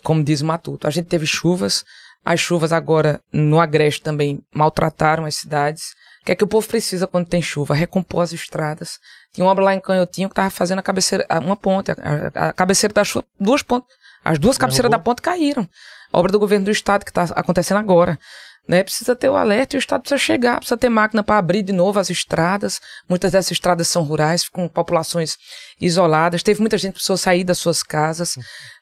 Como diz o Matuto. A gente teve chuvas, as chuvas agora no Agreste também maltrataram as cidades. O que é que o povo precisa quando tem chuva? Recompor as estradas. Tinha uma obra lá em Canhotinho que estava fazendo a cabeceira, uma ponte, a, a, a cabeceira da chuva, duas pontes. As duas cabeceiras da ponte caíram. obra do governo do estado que está acontecendo agora. Né? Precisa ter o alerta e o Estado precisa chegar, precisa ter máquina para abrir de novo as estradas. Muitas dessas estradas são rurais, com populações isoladas. Teve muita gente que precisou sair das suas casas.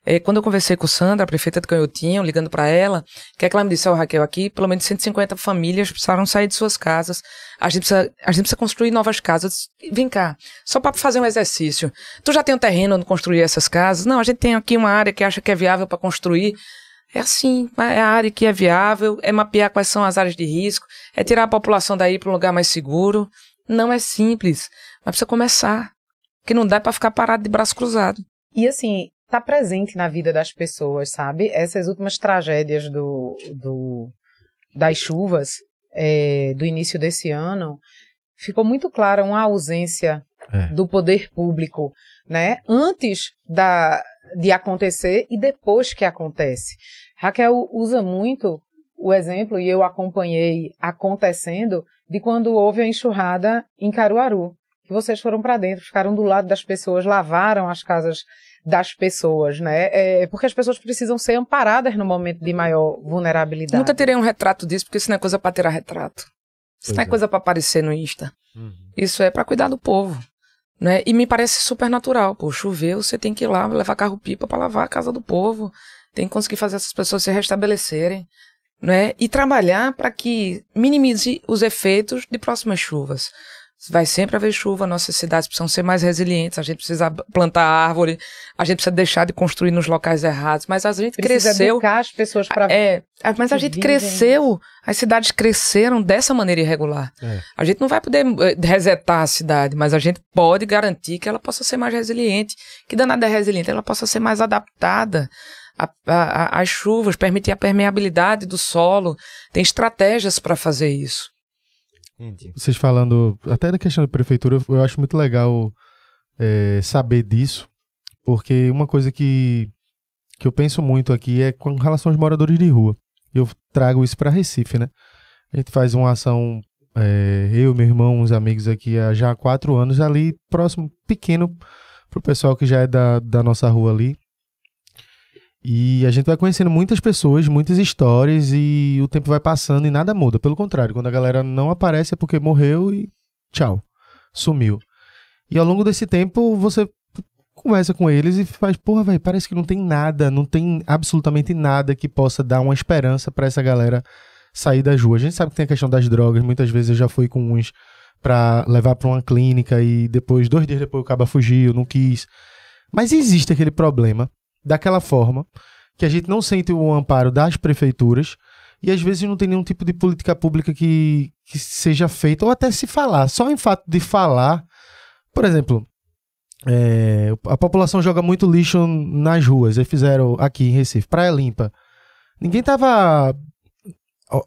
É, quando eu conversei com Sandra, a prefeita de Canhotinho, ligando para ela, o que é que ela me disse, ó, oh, Raquel, aqui pelo menos 150 famílias precisaram sair de suas casas. A gente precisa, a gente precisa construir novas casas. Vem cá, só para fazer um exercício. Tu já tem um terreno onde construir essas casas? Não, a gente tem aqui uma área que acha que é viável para construir. É assim, é a área que é viável, é mapear quais são as áreas de risco, é tirar a população daí para um lugar mais seguro. Não é simples, mas precisa começar. Que não dá para ficar parado de braço cruzado. E assim, tá presente na vida das pessoas, sabe? Essas últimas tragédias do, do das chuvas é, do início desse ano, ficou muito clara uma ausência é. do poder público, né? Antes da, de acontecer e depois que acontece. Raquel usa muito o exemplo, e eu acompanhei acontecendo, de quando houve a enxurrada em Caruaru. Que vocês foram para dentro, ficaram do lado das pessoas, lavaram as casas das pessoas, né? É, porque as pessoas precisam ser amparadas no momento de maior vulnerabilidade. Nunca terei um retrato disso, porque isso não é coisa para tirar retrato. Isso pois não é, é, coisa para aparecer no Insta. Uhum. Isso é para cuidar do povo. Né? E me parece super natural. Pô, choveu, você tem que ir lá levar carro-pipa para lavar a casa do povo. Tem que conseguir fazer essas pessoas se restabelecerem. Né? E trabalhar para que minimize os efeitos de próximas chuvas. Vai sempre haver chuva, nossas cidades precisam ser mais resilientes, a gente precisa plantar árvore, a gente precisa deixar de construir nos locais errados, mas a gente precisa cresceu. Educar as pessoas para É, mas a gente vivem. cresceu, as cidades cresceram dessa maneira irregular. É. A gente não vai poder eh, resetar a cidade, mas a gente pode garantir que ela possa ser mais resiliente, que danada é resiliente, ela possa ser mais adaptada às chuvas, permitir a permeabilidade do solo. Tem estratégias para fazer isso. Entendi. Vocês falando, até da questão da prefeitura, eu acho muito legal é, saber disso, porque uma coisa que, que eu penso muito aqui é com relação aos moradores de rua. Eu trago isso para Recife, né? A gente faz uma ação, é, eu, meu irmão, uns amigos aqui há já quatro anos, ali próximo, pequeno, pro pessoal que já é da, da nossa rua ali. E a gente vai conhecendo muitas pessoas, muitas histórias e o tempo vai passando e nada muda. Pelo contrário, quando a galera não aparece é porque morreu e tchau, sumiu. E ao longo desse tempo você conversa com eles e faz, porra, velho, parece que não tem nada, não tem absolutamente nada que possa dar uma esperança para essa galera sair das ruas. A gente sabe que tem a questão das drogas, muitas vezes eu já fui com uns para levar para uma clínica e depois, dois dias depois, o cara fugiu, não quis. Mas existe aquele problema daquela forma que a gente não sente o amparo das prefeituras e às vezes não tem nenhum tipo de política pública que, que seja feita, ou até se falar. Só em fato de falar, por exemplo, é, a população joga muito lixo nas ruas. Eles fizeram aqui em Recife, Praia Limpa. Ninguém tava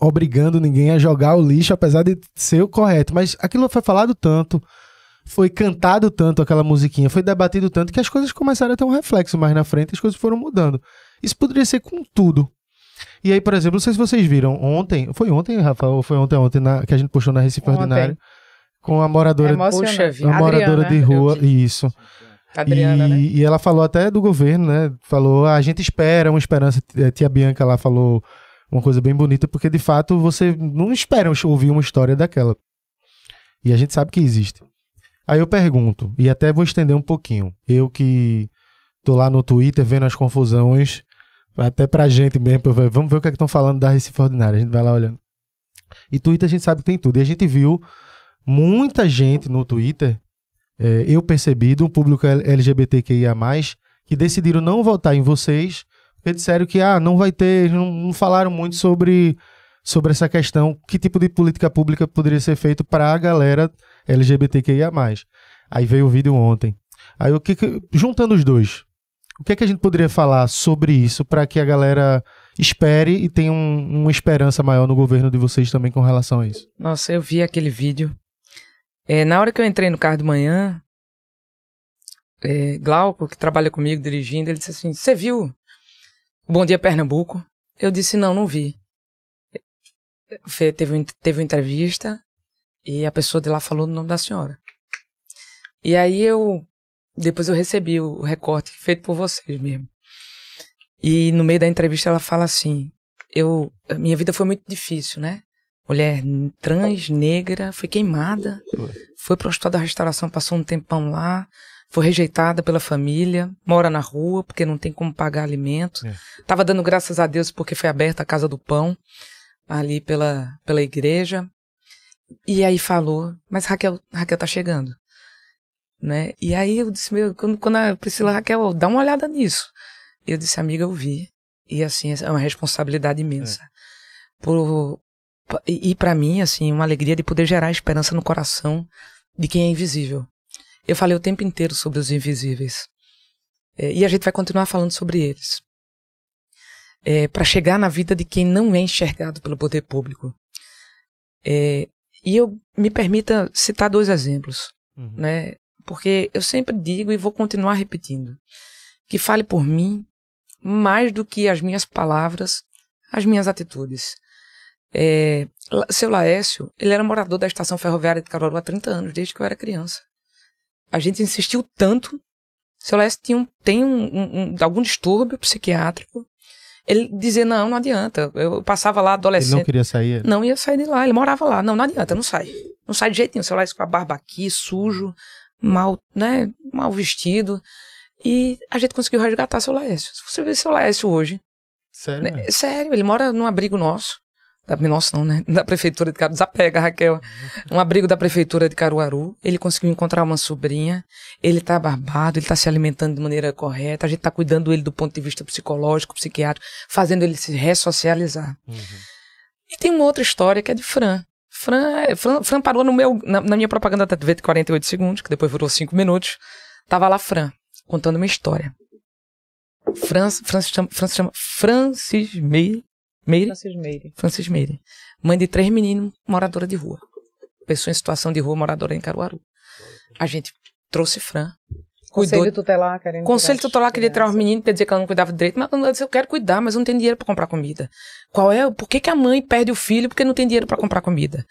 obrigando ninguém a jogar o lixo, apesar de ser o correto, mas aquilo foi falado tanto, foi cantado tanto aquela musiquinha, foi debatido tanto que as coisas começaram a ter um reflexo mais na frente, as coisas foram mudando. Isso poderia ser com tudo. E aí, por exemplo, não sei se vocês viram ontem, foi ontem, Rafa, ou foi ontem ontem na, que a gente postou na Recife ontem. Ordinário, com a moradora, é a moradora de rua, isso. Adriana, e, né? e ela falou até do governo, né? Falou, ah, a gente espera uma esperança. A tia Bianca lá falou uma coisa bem bonita, porque de fato você não espera ouvir uma história daquela. E a gente sabe que existe. Aí eu pergunto, e até vou estender um pouquinho. Eu que tô lá no Twitter vendo as confusões, até pra gente mesmo, vamos ver o que é estão falando da Recife Ordinária. A gente vai lá olhando. E Twitter a gente sabe que tem tudo. E a gente viu muita gente no Twitter, é, eu percebi, do público LGBTQIA, que decidiram não votar em vocês, porque disseram que ah, não vai ter, não, não falaram muito sobre sobre essa questão, que tipo de política pública poderia ser feito para a galera LGBTQIA+. Aí veio o vídeo ontem. Aí o que, que juntando os dois, o que é que a gente poderia falar sobre isso para que a galera espere e tenha um, uma esperança maior no governo de vocês também com relação a isso? Nossa, eu vi aquele vídeo. É, na hora que eu entrei no carro de manhã, é, Glauco, que trabalha comigo dirigindo, ele disse assim: Você viu Bom Dia Pernambuco? Eu disse: Não, não vi. Fe- Teve, teve uma entrevista e a pessoa de lá falou o nome da senhora. E aí eu. Depois eu recebi o recorte feito por vocês mesmo. E no meio da entrevista ela fala assim: Eu. Minha vida foi muito difícil, né? Mulher trans, negra, foi queimada. Foi pro hospital da restauração, passou um tempão lá foi rejeitada pela família, mora na rua porque não tem como pagar alimento. É. Tava dando graças a Deus porque foi aberta a Casa do Pão ali pela, pela igreja. E aí falou, mas Raquel, Raquel tá chegando. Né? E aí eu disse, meu, quando, quando a Priscila, Raquel, dá uma olhada nisso. Eu disse, amiga, eu vi. E assim, é uma responsabilidade imensa. Por, e, e para mim, assim, uma alegria de poder gerar esperança no coração de quem é invisível. Eu falei o tempo inteiro sobre os invisíveis. É, e a gente vai continuar falando sobre eles. É, para chegar na vida de quem não é enxergado pelo poder público. É, e eu me permita citar dois exemplos, Uhum. né? Porque eu sempre digo e vou continuar repetindo que fale por mim mais do que as minhas palavras, as minhas atitudes. É, seu Laércio, ele era morador da estação ferroviária de Caruaru há 30 anos, desde que eu era criança. A gente insistiu tanto. Seu Laércio tinha um, tem um- um- algum distúrbio psiquiátrico. Ele dizia, não, não adianta. Eu passava lá Ele adolescente. não queria sair? Não ia sair de lá, ele morava lá. Não, não adianta, não sai. Não sai de jeito nenhum. Seu Laércio com a barba aqui, sujo, mal, né, mal vestido. E a gente conseguiu resgatar seu Laércio. Se você ver seu Laércio hoje, Sério? né, sério, ele mora num abrigo nosso. Da, nosso não, né? Da prefeitura de Caruaru. Desapega, Raquel. Um abrigo da prefeitura de Caruaru. Ele conseguiu encontrar uma sobrinha. Ele tá barbado, ele tá se alimentando de maneira correta. A gente tá cuidando dele do ponto de vista psicológico, psiquiátrico, fazendo ele se ressocializar. Uhum. E tem uma outra história que é de Fran. Fran, é- Fran, Fran parou no meu, na, na minha propaganda da TV de 48 segundos, que depois virou 5 minutos. Tava lá Fran, contando uma história. Fran, Fran, se chama, Fran se chama Francis Meire, Meire? Francis Meire. Francis Meire. Mãe de três meninos, moradora de rua. Pessoa em situação de rua, moradora em Caruaru. A gente trouxe Fran. Cuidou Conselho tutelar querendo Conselho tutelar queria tirar os meninos, quer dizer que ela não cuidava direito, mas ela disse, eu quero cuidar, mas eu não tenho dinheiro para comprar comida. Qual é? Por que, que a mãe perde o filho porque não tem dinheiro para comprar comida?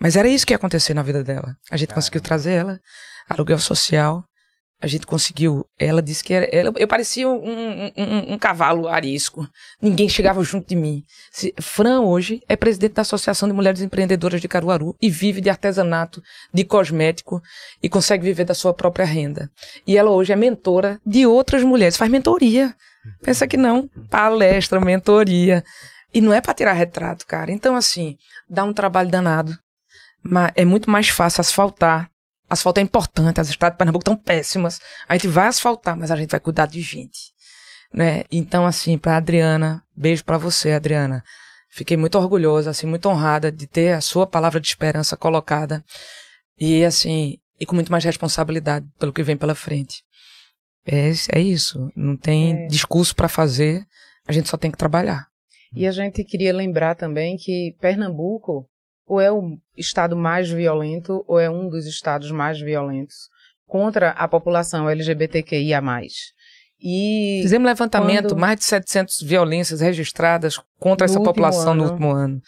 Mas era isso que ia acontecer na vida dela. A gente conseguiu trazer ela, aluguel social. A gente conseguiu. Ela disse que era. Ela, eu parecia um, um- um- um cavalo arisco. Ninguém chegava junto de mim. Se- Fran hoje é presidente da Associação de Mulheres Empreendedoras de Caruaru e vive de artesanato, de cosmético e consegue viver da sua própria renda. E ela hoje é mentora de outras mulheres. Faz mentoria. Pensa que não. Palestra, mentoria. E não é para tirar retrato, cara. Então, assim, dá um trabalho danado. Mas é muito mais fácil asfaltar. Asfalto é importante, as estradas de Pernambuco estão péssimas. A gente vai asfaltar, mas a gente vai cuidar de gente. Né? Então, assim, pra Adriana, beijo pra você, Adriana. Fiquei muito orgulhosa, assim, muito honrada de ter a sua palavra de esperança colocada. E, assim, e com muito mais responsabilidade pelo que vem pela frente. É, é isso. Não tem É. discurso pra fazer, a gente só tem que trabalhar. E a gente queria lembrar também que Pernambuco ou é o estado mais violento ou é um dos estados mais violentos contra a população LGBTQIA+. E Fizemos levantamento, quando- mais de 700 violências registradas contra No essa último população no ano. último ano.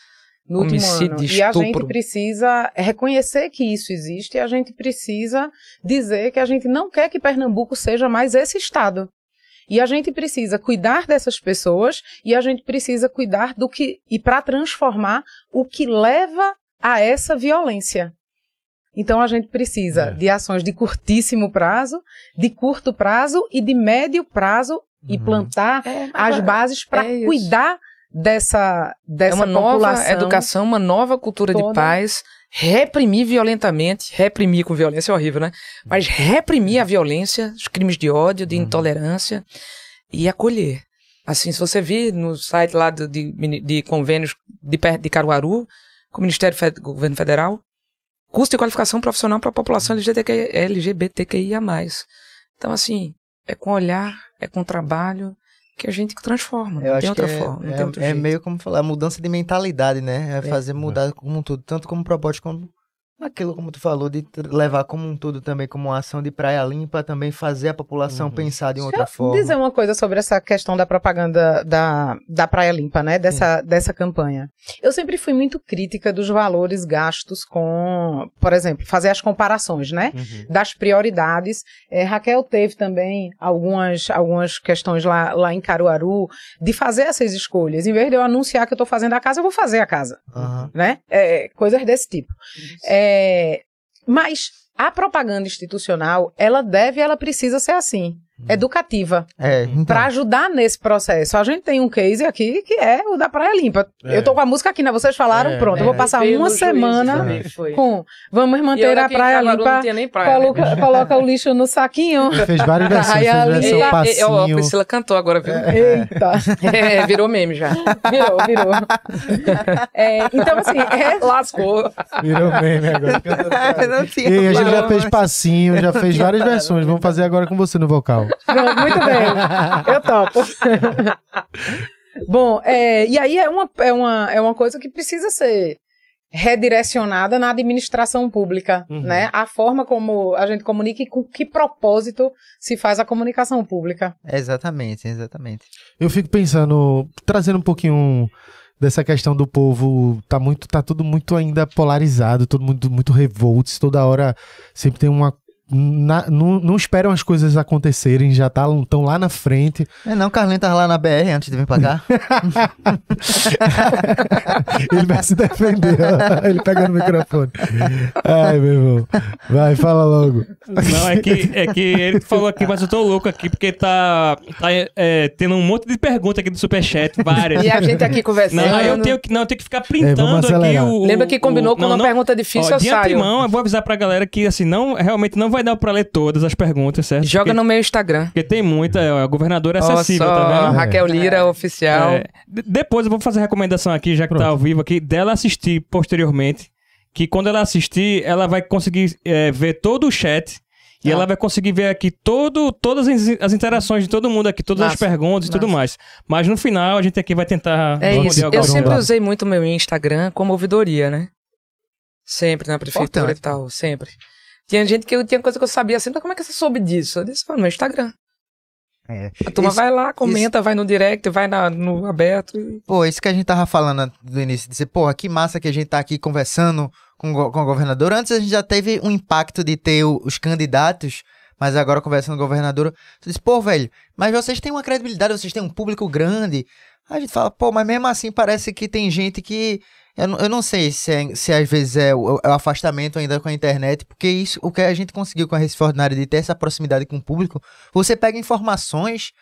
no último homicídio, ano. E a gente precisa reconhecer que isso existe e a gente precisa dizer que a gente não quer que Pernambuco seja mais esse estado. E a gente precisa cuidar dessas pessoas e a gente precisa cuidar do que e para transformar o que leva a essa violência. Então a gente precisa É. de ações de curtíssimo prazo, de curto prazo e de médio prazo e Uhum. plantar É, as bases para é cuidar dessa É dessa uma nova população. educação, uma nova cultura de toda. paz. Reprimir violentamente, reprimir com violência é horrível, né? Mas reprimir a violência, os crimes de ódio, de Uhum. intolerância e acolher. Assim, se você vir no site lá de, de, convênios de, de Caruaru, com o Ministério do Governo Federal, custo de qualificação profissional para a população LGBTQIA+. Então, assim, é com olhar, é com trabalho que a gente transforma. Eu não acho tem outra que é, forma. É, é meio como falar, mudança de mentalidade, né? É fazer mudar como um todo, tanto como propósito como aquilo como tu falou de levar como um todo também como uma ação de praia limpa, também fazer a população pensar de outra forma. dizer uma coisa sobre essa questão da propaganda da, da Praia Limpa, né? Dessa, dessa campanha. Eu sempre fui muito crítica dos valores gastos com, por exemplo, fazer as comparações, né? Das prioridades. É, Raquel teve também algumas, algumas questões lá, lá em Caruaru de fazer essas escolhas. Em vez de eu anunciar que eu estou fazendo a casa, eu vou fazer a casa Aham. né? É, coisas desse tipo. É, mas a propaganda institucional, ela deve, ela precisa ser assim, educativa, É, então, para ajudar nesse processo. A gente tem um case aqui que é o da Praia Limpa. É. Eu tô com a música aqui, né? Vocês falaram, É, pronto. Eu vou passar Veio uma semana com vamos E manter a Praia Limpa. Não tinha nem praia, né? Coloca, [LAUGHS] coloca o lixo no saquinho. Fez várias versões, fez versão É, é, ó, a passinho. Priscila cantou agora, viu? Eita, É, virou meme já. virou, virou. É, então, assim, é, Lascou. Virou meme agora. [LAUGHS] não tinha E a gente já fez passinho, já fez várias versões. Vamos fazer agora com você no vocal. Pronto, muito bem. Eu topo. Bom, é, e aí é uma, é, uma, é uma coisa que precisa ser redirecionada na administração pública, Uhum. né? A forma como a gente comunica e com que propósito se faz a comunicação pública. Exatamente, exatamente. Eu fico pensando, trazendo um pouquinho dessa questão do povo, tá muito, tá tudo muito ainda polarizado, todo mundo muito revoltos, toda hora sempre tem uma na- não, não esperam as coisas acontecerem, já estão tá, lá na frente. Não, é não, Carlinhos tava lá na BR antes de vir pra cá. [LAUGHS] Ele vai se defender, ó. [LAUGHS] ele pega no microfone. Ai, meu irmão. Vai, fala logo. Não, é que, é que ele falou aqui, mas eu tô louco aqui, porque tá, tá é, tendo um monte de perguntas aqui do Superchat, várias. E a gente aqui conversando. Não, eu tenho que, não, eu tenho que ficar É, printando vamos aqui o, o- Lembra que combinou o- com não, uma não, pergunta difícil, ó, eu de saio. antemão, eu vou avisar pra galera que, assim, não, realmente não vai dar pra ler todas as perguntas, certo? Joga porque, no meu Instagram. Porque tem muita, é, a governadora é acessível, só, tá vendo? Raquel Lira, oficial. É, de- depois eu vou fazer a recomendação aqui, já que Pronto. tá ao vivo aqui, dela assistir posteriormente. Que quando ela assistir, ela vai conseguir é, ver todo o chat. E Ah. ela vai conseguir ver aqui todo, todas as, as interações de todo mundo aqui, todas as Massa, perguntas e tudo mais. Mas no final a gente aqui vai tentar É isso. Eu sempre usei muito meu Instagram como ouvidoria, né? Sempre na prefeitura Importante. e tal, sempre. Tinha gente que eu tinha coisa que eu sabia assim, então como é que você soube disso? Eu disse, "Pô, no Instagram. É. A turma Isso- vai lá, comenta, vai no direct, vai na- no aberto. e- Pô, isso que a gente tava falando do início, dizer, porra, que massa que a gente tá aqui conversando com, com o governador. Antes a gente já teve um impacto de ter o- os candidatos, mas agora conversando com o governador, tu diz, pô, velho, mas vocês têm uma credibilidade, vocês têm um público grande. A gente fala, pô, mas mesmo assim parece que tem gente que. Eu, não- eu não sei se, é- se às vezes é o, é o afastamento ainda com a internet, porque isso, o que a gente conseguiu com a Recife Ordinária de ter essa proximidade com o público, você pega informações,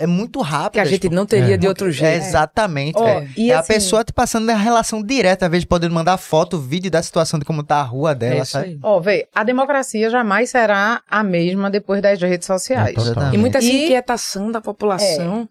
é muito rápido. Que a gente não teria É. de outro É, jeito. exatamente. Ó, velho. e é a assim- pessoa te passando a relação direta, às vezes podendo mandar foto, vídeo da situação de como tá a rua É dela, isso sabe? Ó, vê, a democracia jamais será a mesma depois das redes sociais. É. E muita essa E- inquietação da população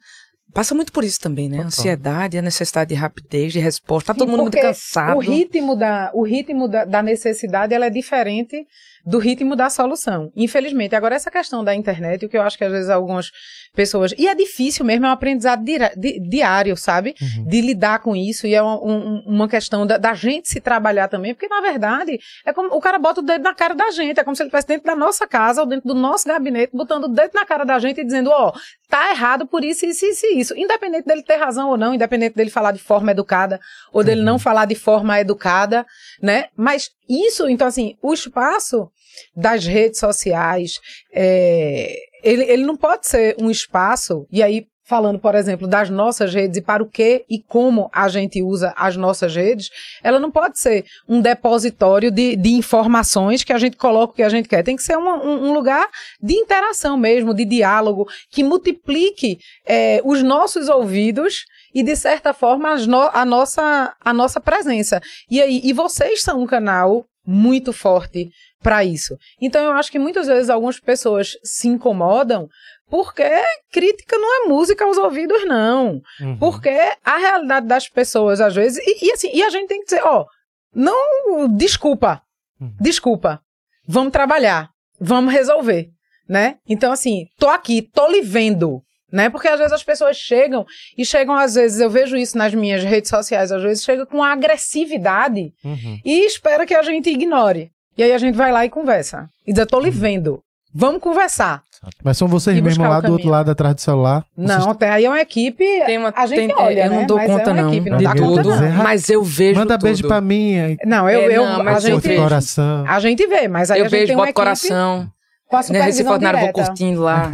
passa muito por isso também, né? Total. Ansiedade, a necessidade de rapidez, de resposta. Tá todo Sim, mundo muito cansado. O ritmo, da, o ritmo da, da necessidade ela é diferente do ritmo da solução. Infelizmente. Agora, essa questão da internet, o que eu acho que às vezes algumas pessoas. E é difícil mesmo, é um aprendizado dira- di- diário, sabe? Uhum. De lidar com isso. E é uma, um- uma questão da, da gente se trabalhar também, porque na verdade é como o cara bota o dedo na cara da gente. É como se ele estivesse dentro da nossa casa ou dentro do nosso gabinete, botando o dedo na cara da gente e dizendo: ó, tá errado por isso, isso, isso e isso. Independente dele ter razão ou não, independente dele falar de forma educada ou dele não falar de forma educada, né? Mas isso, então, assim, o espaço das redes sociais, é, ele, ele não pode ser um espaço, e aí. Falando, por exemplo, das nossas redes e para o que e como a gente usa as nossas redes, ela não pode ser um depositório de, de informações que a gente coloca o que a gente quer. Tem que ser um, um lugar de interação mesmo, de diálogo, que multiplique é, os nossos ouvidos e, de certa forma, no- a, nossa, a nossa presença. E aí, e vocês são um canal muito forte para isso. Então, eu acho que muitas vezes algumas pessoas se incomodam Porque crítica não é música aos ouvidos, não. Uhum. Porque a realidade das pessoas, às vezes, e, e assim, e a gente tem que dizer, ó, não, desculpa, Uhum. desculpa, vamos trabalhar, vamos resolver, né? Então, assim, tô aqui, tô lhe vendo, né? Porque às vezes as pessoas chegam, e chegam às vezes, eu vejo isso nas minhas redes sociais, às vezes chega com agressividade Uhum. e espera que a gente ignore. E aí a gente vai lá e conversa. E diz, eu tô lhe vendo, vamos conversar. Mas são vocês mesmo buscar lá do outro lado atrás do celular? Não, Vocês- tem, aí é uma equipe, Tem uma, a gente tem- olha, eu não né? dou Mas é conta, uma não, equipe, não de dá conta, tudo. não. Mas eu vejo Manda tudo. beijo pra mim. aí, Não, eu, É, eu, não, a mas eu gente... Coração. A gente vê, mas aí a Eu gente vejo, tem uma boto equipe coração. Com a Né, supervisão Nada, vou curtindo lá.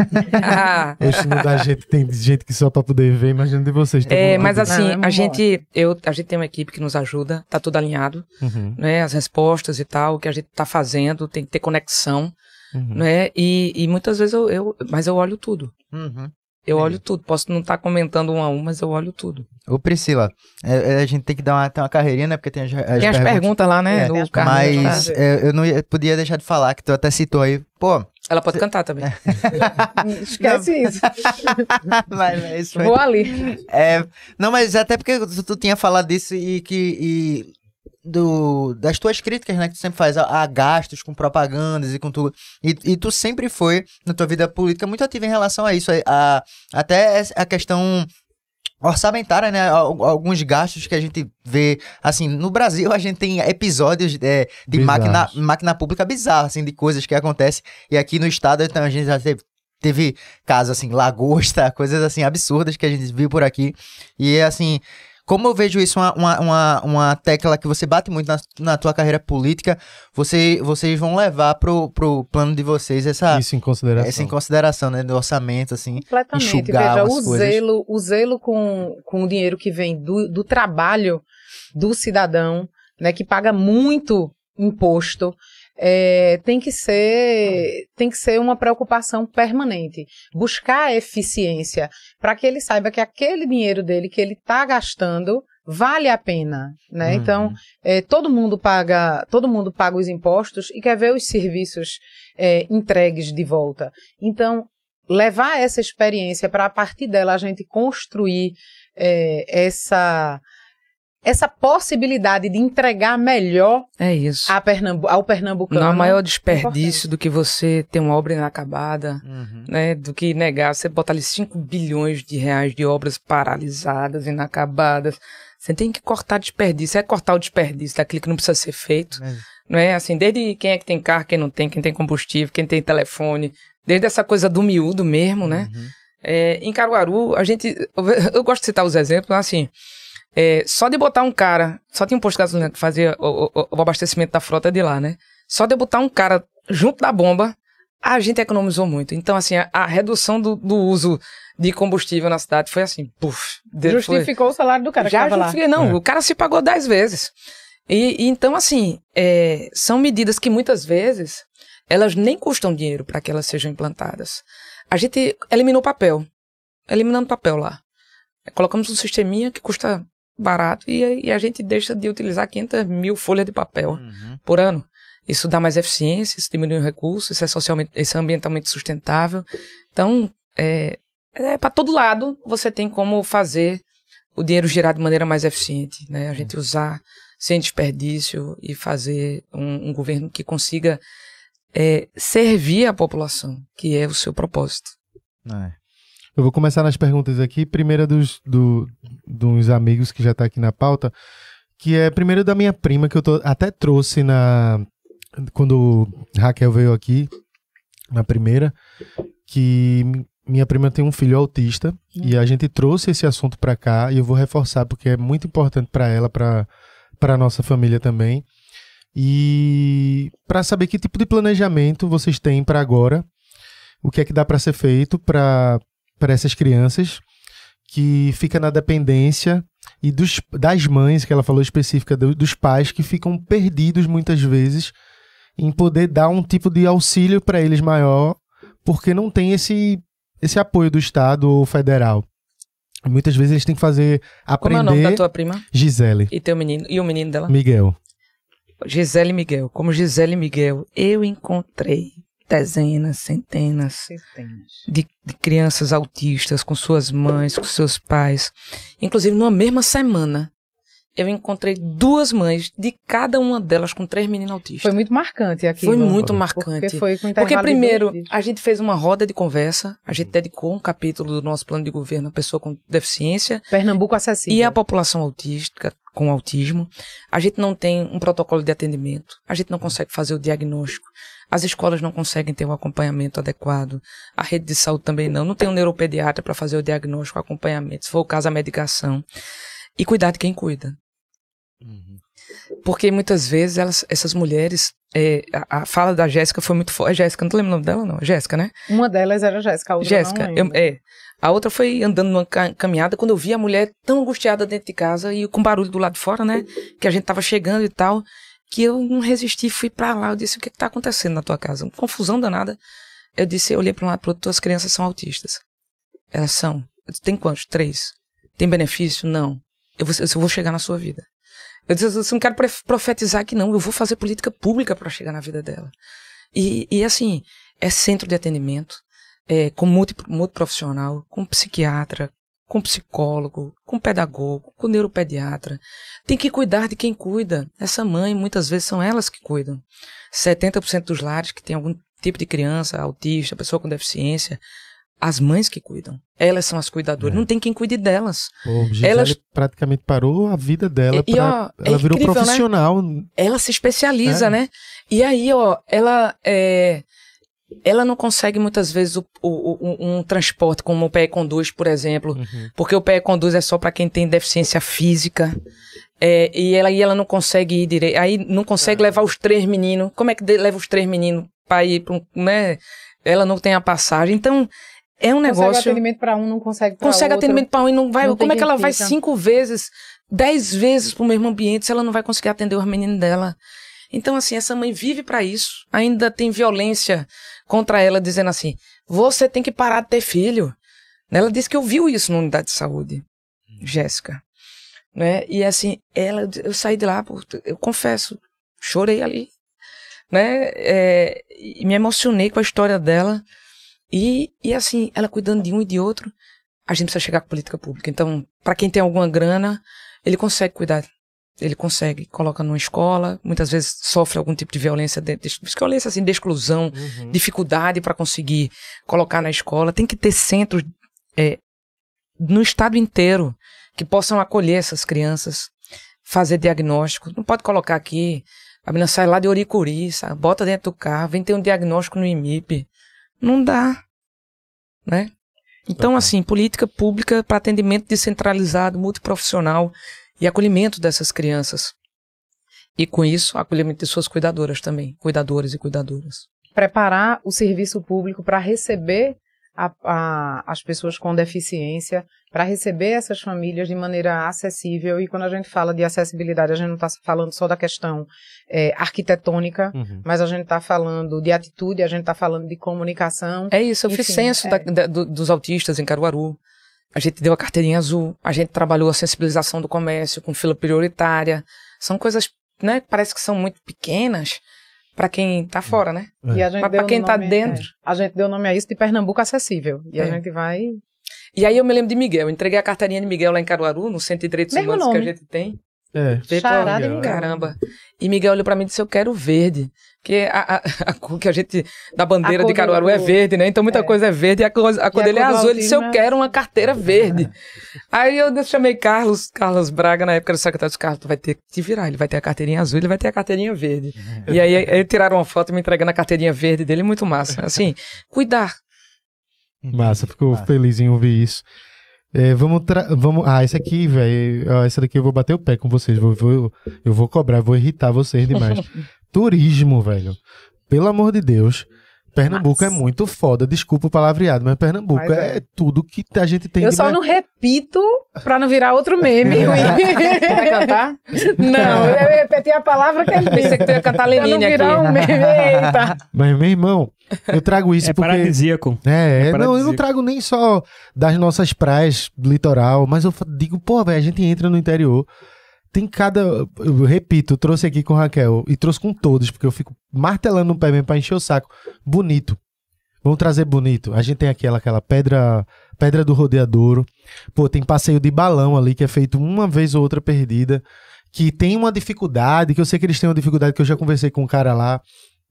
[LAUGHS] Esse não dá gente, tem gente que só pra poder ver, imagina de vocês. todo é, mas assim, Não, é a gente, eu, a gente tem uma equipe que nos ajuda, tá tudo alinhado, Uhum, né? As respostas e tal, o que a gente tá fazendo, tem que ter conexão, uhum. né? E, e muitas vezes eu, eu, mas eu olho tudo. Uhum. Eu olho tudo. Posso não estar comentando um a um, mas eu olho tudo. Ô, Priscila, é, é, a gente tem que dar uma, ter uma carreirinha, né? Porque tem as, as tem as perguntas lá, né? É, do Mas tá? é, eu não ia- podia deixar de falar, que tu até citou aí. Pô, Ela pode cantar também. [LAUGHS] Esquece isso. [LAUGHS] mas, mas isso foi- Vou ali. É, não, mas até porque tu, tu tinha falado disso e que. E do, das tuas críticas, né? Que tu sempre faz a, a gastos com propagandas e com tudo. E, e tu sempre foi, na tua vida política, muito ativa em relação a isso. A, a- até a questão orçamentária, né? Al- Alguns gastos que a gente vê, assim, no Brasil a gente tem episódios é, de Bizarros. máquina, máquina pública bizarra, assim, de coisas que acontecem. E aqui no estado então, a gente já teve, teve casos, assim, lagosta, [LAUGHS] coisas, assim, absurdas que a gente viu por aqui. E, assim, como eu vejo isso uma, uma, uma, uma tecla que você bate muito na, na tua carreira política, você, vocês vão levar pro, pro plano de vocês essa, Isso em consideração. essa em consideração, né? Do orçamento, assim. Completamente. enxugar Veja, as o coisas. zelo, o zelo com, com o dinheiro que vem do, do trabalho do cidadão, né, que paga muito imposto, é, tem que ser tem que ser uma preocupação permanente. Buscar a eficiência para que ele saiba que aquele dinheiro dele que ele está gastando vale a pena, né? Uhum. Então é, todo mundo paga todo mundo paga os impostos e quer ver os serviços é, entregues de volta. Então levar essa experiência para a partir dela a gente construir é, essa essa possibilidade de entregar melhor É isso. a Pernambu ao pernambucano. Não há maior importante. desperdício do que você ter uma obra inacabada, né? Do que negar, você botar ali 5 bilhões de reais de obras paralisadas, inacabadas. Você tem que cortar desperdício. É cortar o desperdício daquilo que não precisa ser feito. É. Não é assim, desde quem é que tem carro, quem não tem, quem tem combustível, quem tem telefone, desde essa coisa do miúdo mesmo, né? Uhum. É, em Caruaru, a gente. Eu, eu gosto de citar os exemplos, assim. É, só de botar um cara. Só tinha um posto de gasolina que fazia o, o- o abastecimento da frota de lá, né? Só de botar um cara junto da bomba, a gente economizou muito. Então, assim, a, a redução do, do uso de combustível na cidade foi assim, puf. de- foi- Justificou o salário do cara já que tava lá. justifiquei, não, É. o cara se pagou dez vezes. E, e então, assim, é, são medidas que muitas vezes elas nem custam dinheiro para que elas sejam implantadas. A gente eliminou papel, eliminando papel lá. Colocamos um sisteminha que custa barato e, e a gente deixa de utilizar 500 mil folhas de papel Uhum. por ano. Isso dá mais eficiência, isso diminui o recurso, isso é socialmente, isso é ambientalmente sustentável. Então, é, é para todo lado você tem como fazer o dinheiro girar de maneira mais eficiente, né? A gente usar sem desperdício e fazer um, um governo que consiga é, servir a população, que é o seu propósito. É. Eu vou começar nas perguntas aqui. Primeira dos, do, dos amigos que já tá aqui na pauta, que é primeiro da minha prima, que eu tô, até trouxe na. Quando Raquel veio aqui, na primeira, que mi- minha prima tem um filho autista e a gente trouxe esse assunto para cá e eu vou reforçar porque é muito importante para ela, para para nossa família também. E para saber que tipo de planejamento vocês têm para agora, o que é que dá para ser feito para para essas crianças que fica na dependência e dos, das mães, que ela falou específica, do- dos pais que ficam perdidos muitas vezes em poder dar um tipo de auxílio para eles maior, porque não tem esse, esse apoio do Estado ou federal. Muitas vezes eles têm que fazer Como é o aprender. nome da tua prima Gisele, e teu menino e o menino dela? Miguel. Gisele Miguel. Como Gisele Miguel, eu encontrei dezenas, centenas Centenas. de, de crianças autistas com suas mães, com seus pais. Inclusive, numa mesma semana, eu encontrei duas mães de cada uma delas com três meninos autistas. Foi muito marcante aqui. Foi muito Porque marcante. foi com Porque primeiro, a gente fez uma roda de conversa, a gente dedicou um capítulo do nosso plano de governo à pessoa com deficiência Pernambuco acessível. e à população autística com autismo. A gente não tem um protocolo de atendimento, a gente não consegue fazer o diagnóstico, as escolas não conseguem ter um acompanhamento adequado, a rede de saúde também não, não tem um neuropediatra para fazer o diagnóstico, o acompanhamento, se for o caso, a medicação. E cuidar de quem cuida. Porque muitas vezes elas, essas mulheres. é, a, a fala da Jéssica foi muito forte. É Jéssica, não tô lembrando o nome dela, não. É Jéssica, né? Uma delas era a Jéssica, a outra Jéssica, não eu- lembro. é. A outra foi andando numa ca- caminhada quando eu vi a mulher tão angustiada dentro de casa e com barulho do lado de fora, né? Que a gente tava chegando e tal. Que eu não resisti, fui pra lá. Eu disse: O que que tá acontecendo na tua casa? Uma confusão danada. Eu disse: Eu olhei pra um lado pro outro, tuas crianças são autistas. Elas são. Eu disse, Tem quantos? Três. Tem benefício? Não. Eu vou, eu vou chegar na sua vida. Eu disse, eu não quero prof- profetizar aqui, não. Eu vou fazer política pública para chegar na vida dela. E, e assim, é centro de atendimento, é, com multi, multiprofissional, com psiquiatra, com psicólogo, com pedagogo, com neuropediatra. Tem que cuidar de quem cuida. Essa mãe, muitas vezes, são elas que cuidam. 70% dos lares que tem algum tipo de criança, autista, pessoa com deficiência, as mães que cuidam. Elas são as cuidadoras. É. Não tem quem cuide delas. Pô, Gisele Elas- praticamente parou a vida dela. E- e, pra- ó, é ela virou incrível, né? profissional. ela se especializa, É. né? E aí, ó, ela é, ela não consegue muitas vezes o, o- o- um transporte como o PE Conduz, por exemplo, Uhum. porque o PE Conduz é só para quem tem deficiência física. É, e ela, e ela não consegue ir direito. Aí não consegue levar os três meninos. Como é que leva os três meninos para ir para um. Né? Ela não tem a passagem. Então, é um Consegue negócio atendimento para um, não consegue para consegue outro. atendimento para um e não vai. Não como é que ela vai fica. cinco vezes, dez vezes pro mesmo ambiente se ela não vai conseguir atender os meninos dela? Então, assim, essa mãe vive para isso. Ainda tem violência contra ela, dizendo assim: você tem que parar de ter filho. Ela disse que ouviu isso na unidade de saúde, Jéssica. Né? E assim, ela, eu saí de lá, eu confesso, chorei ali. Né? É, e me emocionei com a história dela. E, e assim, ela cuidando de um e de outro, a gente precisa chegar com política pública. Então, para quem tem alguma grana, ele consegue cuidar. Ele consegue, coloca numa escola, muitas vezes sofre algum tipo de violência, de, de, violência assim, de exclusão, Uhum. dificuldade para conseguir colocar na escola. Tem que ter centros é, no estado inteiro que possam acolher essas crianças, fazer diagnóstico. Não pode colocar aqui, a menina sai lá de Oricuri, sabe? bota dentro do carro, vem ter um diagnóstico no IMIP. Não dá, né? Então, Total. assim, política pública para atendimento descentralizado, multiprofissional e acolhimento dessas crianças. E com isso, acolhimento de suas cuidadoras também, cuidadores e cuidadoras. Preparar o serviço público para receber a- a- as pessoas com deficiência, para receber essas famílias de maneira acessível. E quando a gente fala de acessibilidade, a gente não está falando só da questão é, arquitetônica, Uhum. mas a gente está falando de atitude, a gente está falando de comunicação. É isso, eu fiz Enfim, censo é. da- da- do- dos autistas em Caruaru. A gente deu a carteirinha azul, a gente trabalhou a sensibilização do comércio com fila prioritária. São coisas, né, que parece que são muito pequenas para quem tá fora, né? É. E a gente Mas deu pra quem tá nome- dentro. é, a gente deu nome a isso de Pernambuco acessível. E a É. gente vai. E aí eu me lembro de Miguel, entreguei a carteirinha de Miguel lá em Caruaru, no Centro de Direitos Mesmo Humanos que a nome. gente tem. É. Miguel. Miguel. Caramba. E Miguel olhou pra mim e disse: Eu quero verde. Porque a, a, [LAUGHS] a cor que a gente. da bandeira de Caruaru é verde, né? Então muita É. coisa é verde e a cor, a cor a dele é azul. Ele disse: Eu autismo é- quero uma carteira [LAUGHS] verde. Aí eu chamei Carlos, Carlos Braga, na época do secretário dos Carlos, tu vai ter que te virar. Ele vai ter a carteirinha azul, ele vai ter a carteirinha verde. [LAUGHS] e aí, aí tiraram uma foto me entregando a carteirinha verde dele, muito massa. Assim, cuidar. Massa, fico Massa. feliz em ouvir isso. É, vamos, vamos. Ah, esse aqui, velho. Essa daqui eu vou bater o pé com vocês. Vou, vou- eu vou cobrar, vou irritar vocês demais. Turismo, velho. Pelo amor de Deus. Pernambuco é muito foda. Desculpa o palavreado, mas Pernambuco Mas é. é. tudo que a gente tem Eu de só mais- não repito pra não virar outro meme. [LAUGHS] Vai cantar? não, eu repeti a palavra que ele Pensei disse. que tu ia cantar Lenine virar um aqui. meme. Eita. Mas, meu irmão, eu trago isso É porque. paradisíaco. É, É não, eu não paradisíaco. trago nem só das nossas praias, litoral, mas eu digo, pô, velho, a gente entra no interior, tem cada. Eu repito, trouxe aqui com Raquel e trouxe com todos, porque eu fico martelando no pé mesmo pra encher o saco. Bonito. Vamos trazer bonito. A gente tem aquela, aquela pedra pedra do rodeadouro. Pô, tem passeio de balão ali que é feito uma vez ou outra perdida. Que tem uma dificuldade, que eu sei que eles têm uma dificuldade, que eu já conversei com um cara lá.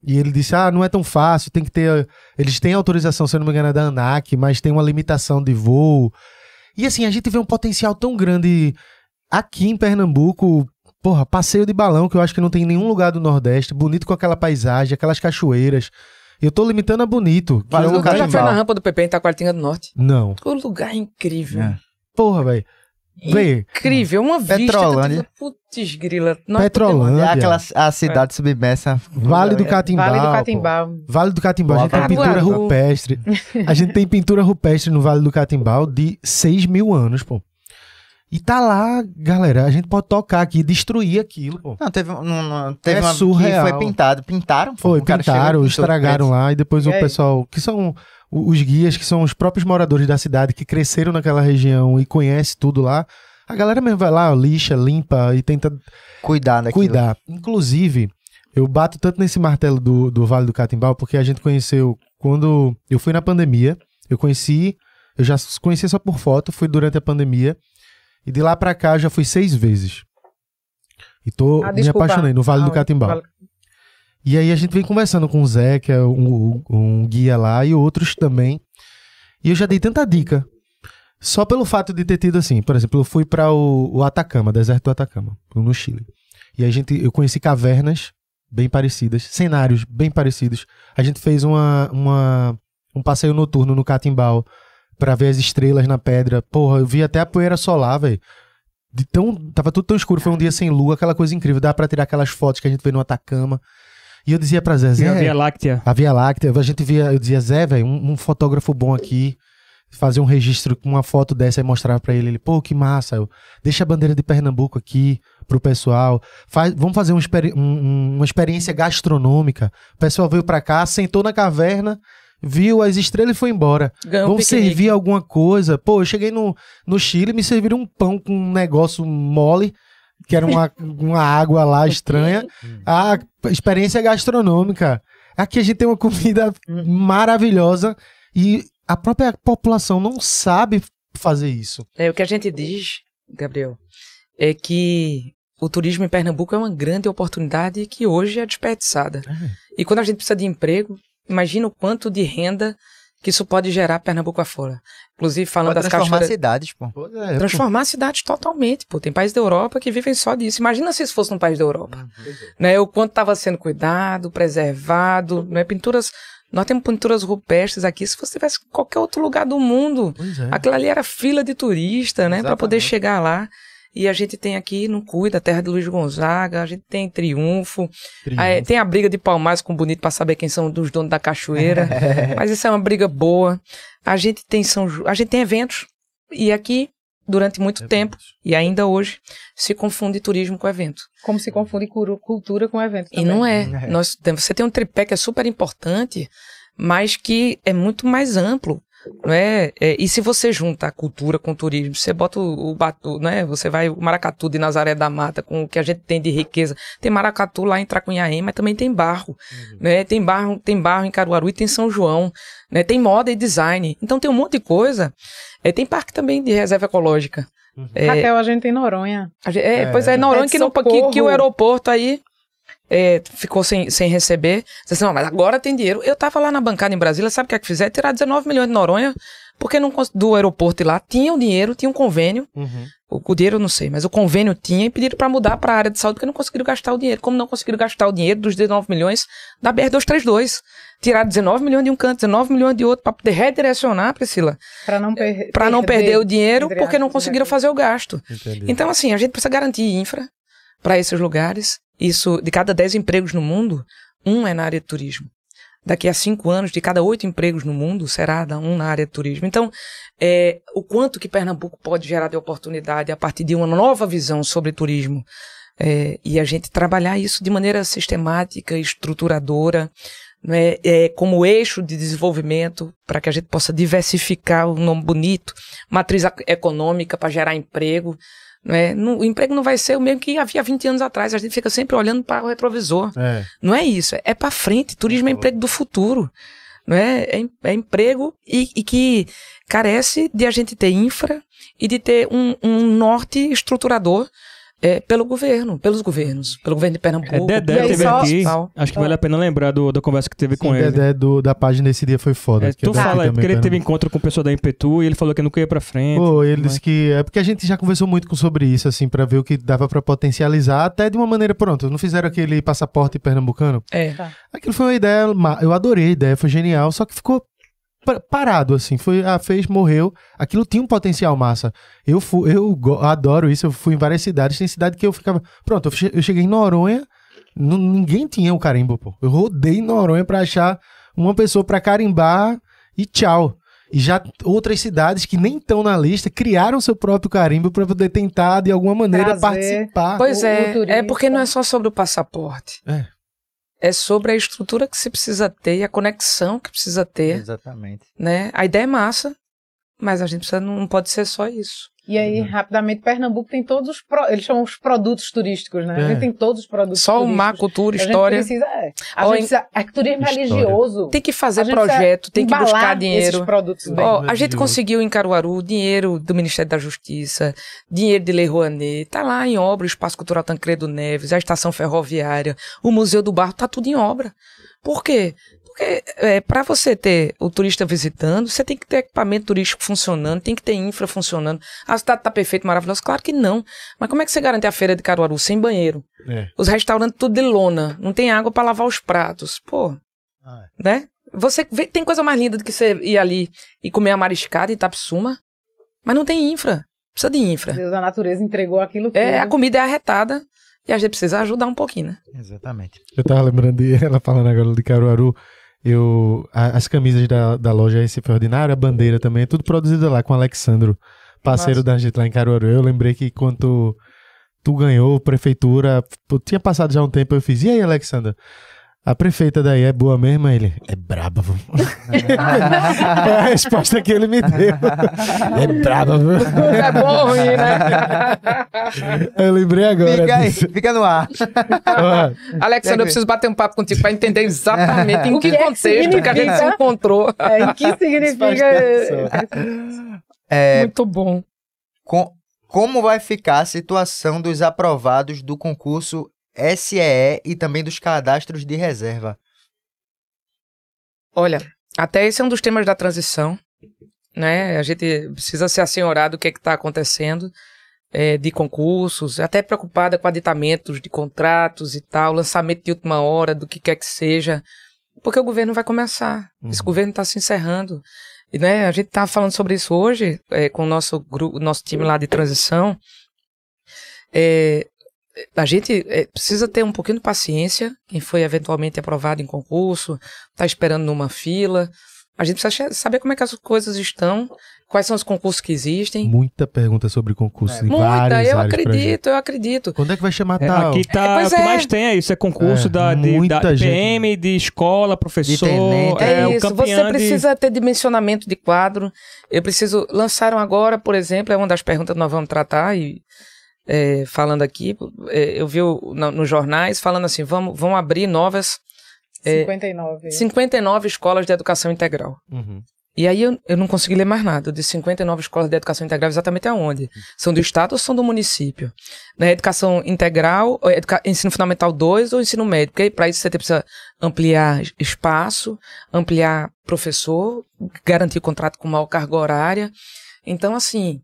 E ele disse: Ah, não é tão fácil, tem que ter. Eles têm autorização, se eu não me engano, é da ANAC, mas tem uma limitação de voo. E assim, a gente vê um potencial tão grande aqui em Pernambuco. Porra, passeio de balão, que eu acho que não tem em nenhum lugar do Nordeste, bonito com aquela paisagem, aquelas cachoeiras. Eu tô limitando a bonito. que Vale é um lugar- Já foi na rampa do PP em Taquaritinga do Norte. Não. O lugar é incrível. É. Porra, velho. Incrível, uma vista. Petrolândia. Tu, putz, grila. Nós Petrolândia. É aquela a cidade submersa. Vale do Catimbau. Vale do pô. Catimbau. Vale do Catimbau, a gente tem pintura rupestre. A gente tem pintura rupestre no Vale do Catimbau de 6 mil anos, pô. E tá lá, galera, a gente pode tocar aqui, destruir aquilo, pô. Não, teve, um- não, não, teve É uma surreal. que foi pintado. Pintaram? pô. Foi, O chegou pintaram, estragaram lá e depois o E aí? pessoal, que são o- os guias, que são os próprios moradores da cidade, que cresceram naquela região e conhece tudo lá. A galera mesmo vai lá, lixa, limpa e tenta Cuidar daquilo. cuidar. Inclusive, eu bato tanto nesse martelo do, do Vale do Catimbau, porque a gente conheceu quando eu fui na pandemia. Eu conheci, eu já conheci só por foto, fui durante a pandemia. E de lá pra cá já fui seis vezes. E tô, Ah, me apaixonei no Vale do Ah, Catimbau. Vale- E aí a gente vem conversando com o Zé, que é um, um guia lá, e outros também. E eu já dei tanta dica. Só pelo fato de ter tido assim, por exemplo, eu fui para o, o Atacama, deserto do Atacama, no Chile. E a gente, eu conheci cavernas bem parecidas, cenários bem parecidos. A gente fez uma, uma, um passeio noturno no Catimbau para ver as estrelas na pedra. Porra, eu vi até a poeira solar, velho. Tão, tava tudo tão escuro, foi um dia sem lua, aquela coisa incrível. Dá pra tirar aquelas fotos que a gente vê no Atacama. E eu dizia pra Zé, E a Zé, Via Láctea. a Via Láctea, a gente via, eu dizia, Zé, velho, um, um fotógrafo bom aqui, fazer um registro com uma foto dessa e mostrar pra ele. Ele, pô, que massa, eu, deixa a bandeira de Pernambuco aqui pro pessoal, faz, vamos fazer um- um- uma experiência gastronômica. O pessoal veio pra cá, sentou na caverna, viu as estrelas e foi embora. Ganhou um Vamos piquenique. servir alguma coisa. Pô, eu cheguei no, no Chile me serviram um pão com um negócio mole, que era uma, [LAUGHS] uma água lá estranha. A experiência gastronômica. Aqui a gente tem uma comida maravilhosa e a própria população não sabe fazer isso. É, o que a gente diz, Gabriel, é que o turismo em Pernambuco é uma grande oportunidade que hoje é desperdiçada. E quando a gente precisa de emprego, imagina o quanto de renda que isso pode gerar Pernambuco afora. Inclusive, falando Pode das transformar cachoeiras... cidades, pô. É, Transformar a cidade totalmente, pô. Tem países da Europa que vivem só disso. Imagina se isso fosse num país da Europa. Né? O quanto estava sendo cuidado, preservado, né? Pinturas... Nós temos pinturas rupestres aqui. Se você tivesse em qualquer outro lugar do mundo, Pois é. Aquilo ali era fila de turista, né? Pra poder chegar lá. E a gente tem aqui, não cuida, a terra de Luiz Gonzaga, a gente tem Triunfo, é, tem a briga de Palmares com Bonito pra saber quem são os donos da cachoeira. [LAUGHS] mas isso é uma briga boa. A gente tem São Ju... a gente tem eventos. E aqui, durante muito tempo, e ainda hoje, se confunde turismo com evento. Como se confunde cultura com evento. E também. não é. É. Nós, você tem um tripé que é super importante, mas que é muito mais amplo. Não é? É, e se você junta a cultura com o turismo, você bota o, o batu, né? Você vai o maracatu de Nazaré da Mata com o que a gente tem de riqueza. Tem maracatu lá em Tracunhaém, mas também tem barro, né? Tem barro, tem barro em Caruaru e tem São João, né? Tem moda e design. Então tem um monte de coisa. É, tem parque também de reserva ecológica. É, Raquel, a gente tem Noronha. a gente- é, É. pois é, Noronha É de que, não, que, que o aeroporto aí é, ficou sem, sem receber. Você disse, não, mas agora tem dinheiro. Eu tava lá na bancada em Brasília, sabe o que é que fizeram? Tirar 19 milhões de Noronha, porque não, do aeroporto lá tinha o dinheiro, tinha um convênio. Uhum. O, o dinheiro eu não sei, mas o convênio tinha e pediram para mudar para a área de saúde porque não conseguiram gastar o dinheiro. Como não conseguiram gastar o dinheiro dos 19 milhões da BR-232? Tiraram 19 milhões de um canto, 19 milhões de outro, para poder redirecionar, Priscila, Para não, per para não perder o dinheiro porque não aspas, conseguiram né? fazer o gasto. Entendi. Então, assim, a gente precisa garantir infra para esses lugares. Isso, de cada 10 empregos no mundo, um é na área de turismo. Daqui a cinco anos, de cada oito empregos no mundo, será um na área de turismo. Então, é, o quanto que Pernambuco pode gerar de oportunidade a partir de uma nova visão sobre turismo. É, e a gente trabalhar isso de maneira sistemática, estruturadora, né, é, como eixo de desenvolvimento, para que a gente possa diversificar o nome bonito, matriz econômica para gerar emprego, É? Não- o emprego não vai ser o mesmo que havia 20 anos atrás. A gente fica sempre olhando para o retrovisor. É. Não é isso, é para frente. Turismo é emprego do futuro. Não é? É, é emprego e, e que carece de a gente ter infra e de ter um, um norte estruturador é, pelo governo, pelos governos, pelo governo de Pernambuco. É, Dedé E aí teve só- aqui. Tal. Acho que vale a pena lembrar do, da conversa que teve com Sim, ele. Dedé do, da página desse dia foi foda. É, é tu fala, é porque ele teve encontro com o pessoal da Impetu e ele falou que nunca ia pra frente. Pô, ele disse que é porque a gente já conversou muito com- sobre isso, assim, pra ver o que dava pra potencializar, até de uma maneira, pronto, não fizeram aquele passaporte pernambucano? É. Aquilo foi uma ideia, eu adorei a ideia, foi genial, só que ficou parado, assim, foi, ah, fez, morreu, aquilo tinha um potencial massa. Eu fui, eu adoro isso, eu fui em várias cidades, tem cidade que eu ficava, pronto, eu che- eu cheguei em Noronha, ninguém tinha o carimbo, pô. Eu rodei em Noronha pra achar uma pessoa pra carimbar e tchau. E já outras cidades que nem estão na lista criaram seu próprio carimbo pra poder tentar, de alguma maneira, Trazer. participar. Pois o- é, é porque não é só sobre o passaporte. É. É sobre a estrutura que se precisa ter e a conexão que precisa ter, Exatamente. né? A ideia é massa, mas a gente precisa, não pode ser só isso. E aí, Uhum. rapidamente, Pernambuco tem todos os. pro- Eles chamam os produtos turísticos, né? É. A gente tem todos os produtos Só o turísticos. mar, cultura, A gente história. precisa. É, a Ó, gente precisa. É que turismo História. religioso. Tem que fazer projeto, tem que buscar Esses dinheiro. produtos bem. Ó, a gente conseguiu em Caruaru dinheiro do Ministério da Justiça, dinheiro de Lei Rouanet, tá lá em obra o Espaço Cultural Tancredo Neves, a Estação Ferroviária, o Museu do Barro, tá tudo em obra. Por quê? Porque é, para você ter o turista visitando, você tem que ter equipamento turístico funcionando, tem que ter infra funcionando. A cidade tá perfeita, maravilhosa? Claro que não. Mas como é que você garante a feira de Caruaru sem banheiro? É. Os restaurantes tudo de lona, não tem água para lavar os pratos. Pô, Ah, né? Você vê, tem coisa mais linda do que você ir ali e comer a mariscada em Itapsuma, mas não tem infra. Precisa de infra. Deus, a natureza entregou aquilo tudo. É, a comida é arretada e a gente precisa ajudar um pouquinho, né? Exatamente. Eu tava lembrando de [LAUGHS] ela falando agora de Caruaru. Eu, a- as camisas da, da loja Recife Ordinário, a bandeira também, é tudo produzido lá com o Alexandro, parceiro Massa. da gente lá em Caruaru. Eu lembrei que quando tu, tu ganhou prefeitura, tinha passado já um tempo, eu fiz, e aí, Alexandra? A prefeita daí é boa mesmo? Ele, é braba, vô." [LAUGHS] É a resposta que ele me deu. [LAUGHS] É braba, vô." É bom ruim, né? Eu lembrei agora. Fica aí, disso. fica no ar. Alexandre, eu preciso bater um papo contigo para entender exatamente em O que que é que contexto que a gente se encontrou. É, e que significa. É, Muito bom. com- como vai ficar a situação dos aprovados do concurso SEE e também dos cadastros de reserva? Olha, até esse é um dos temas da transição, né? A gente precisa se assenhorar do que é está acontecendo é, de concursos, até preocupada com aditamentos de contratos e tal, lançamento de última hora, do que quer que seja, porque o governo vai começar. Esse Uhum. governo está se encerrando. E, né, a gente estava falando sobre isso hoje é, com o nosso, grupo, nosso time lá de transição. É, a gente é, precisa ter um pouquinho de paciência. Quem foi eventualmente aprovado em concurso, está esperando numa fila. A gente precisa saber como é que as coisas estão, quais são os concursos que existem. muita pergunta sobre concurso em Muita, várias eu acredito, eu acredito. Quando é que vai chamar É, tal? aqui tá, É, o que é. mais tem é isso, é concurso É, da, de, da gente. PM, de escola, professor, tenente. é, É, isso, você de- precisa ter dimensionamento de quadro. Eu preciso. Lançaram agora, por exemplo, é uma das perguntas que nós vamos tratar, e é, falando aqui, é, eu vi o- na- nos jornais falando assim: vamos, vão abrir novas É, 59. 59 escolas de educação integral. Uhum. E aí eu, eu não consegui ler mais nada. De 59 escolas de educação integral, exatamente aonde? São do Estado ou são do município? Na educação integral, educa- ensino fundamental 2 ou ensino médio? Porque para isso você precisa ampliar espaço, ampliar professor, garantir contrato com maior carga horária. Então, assim,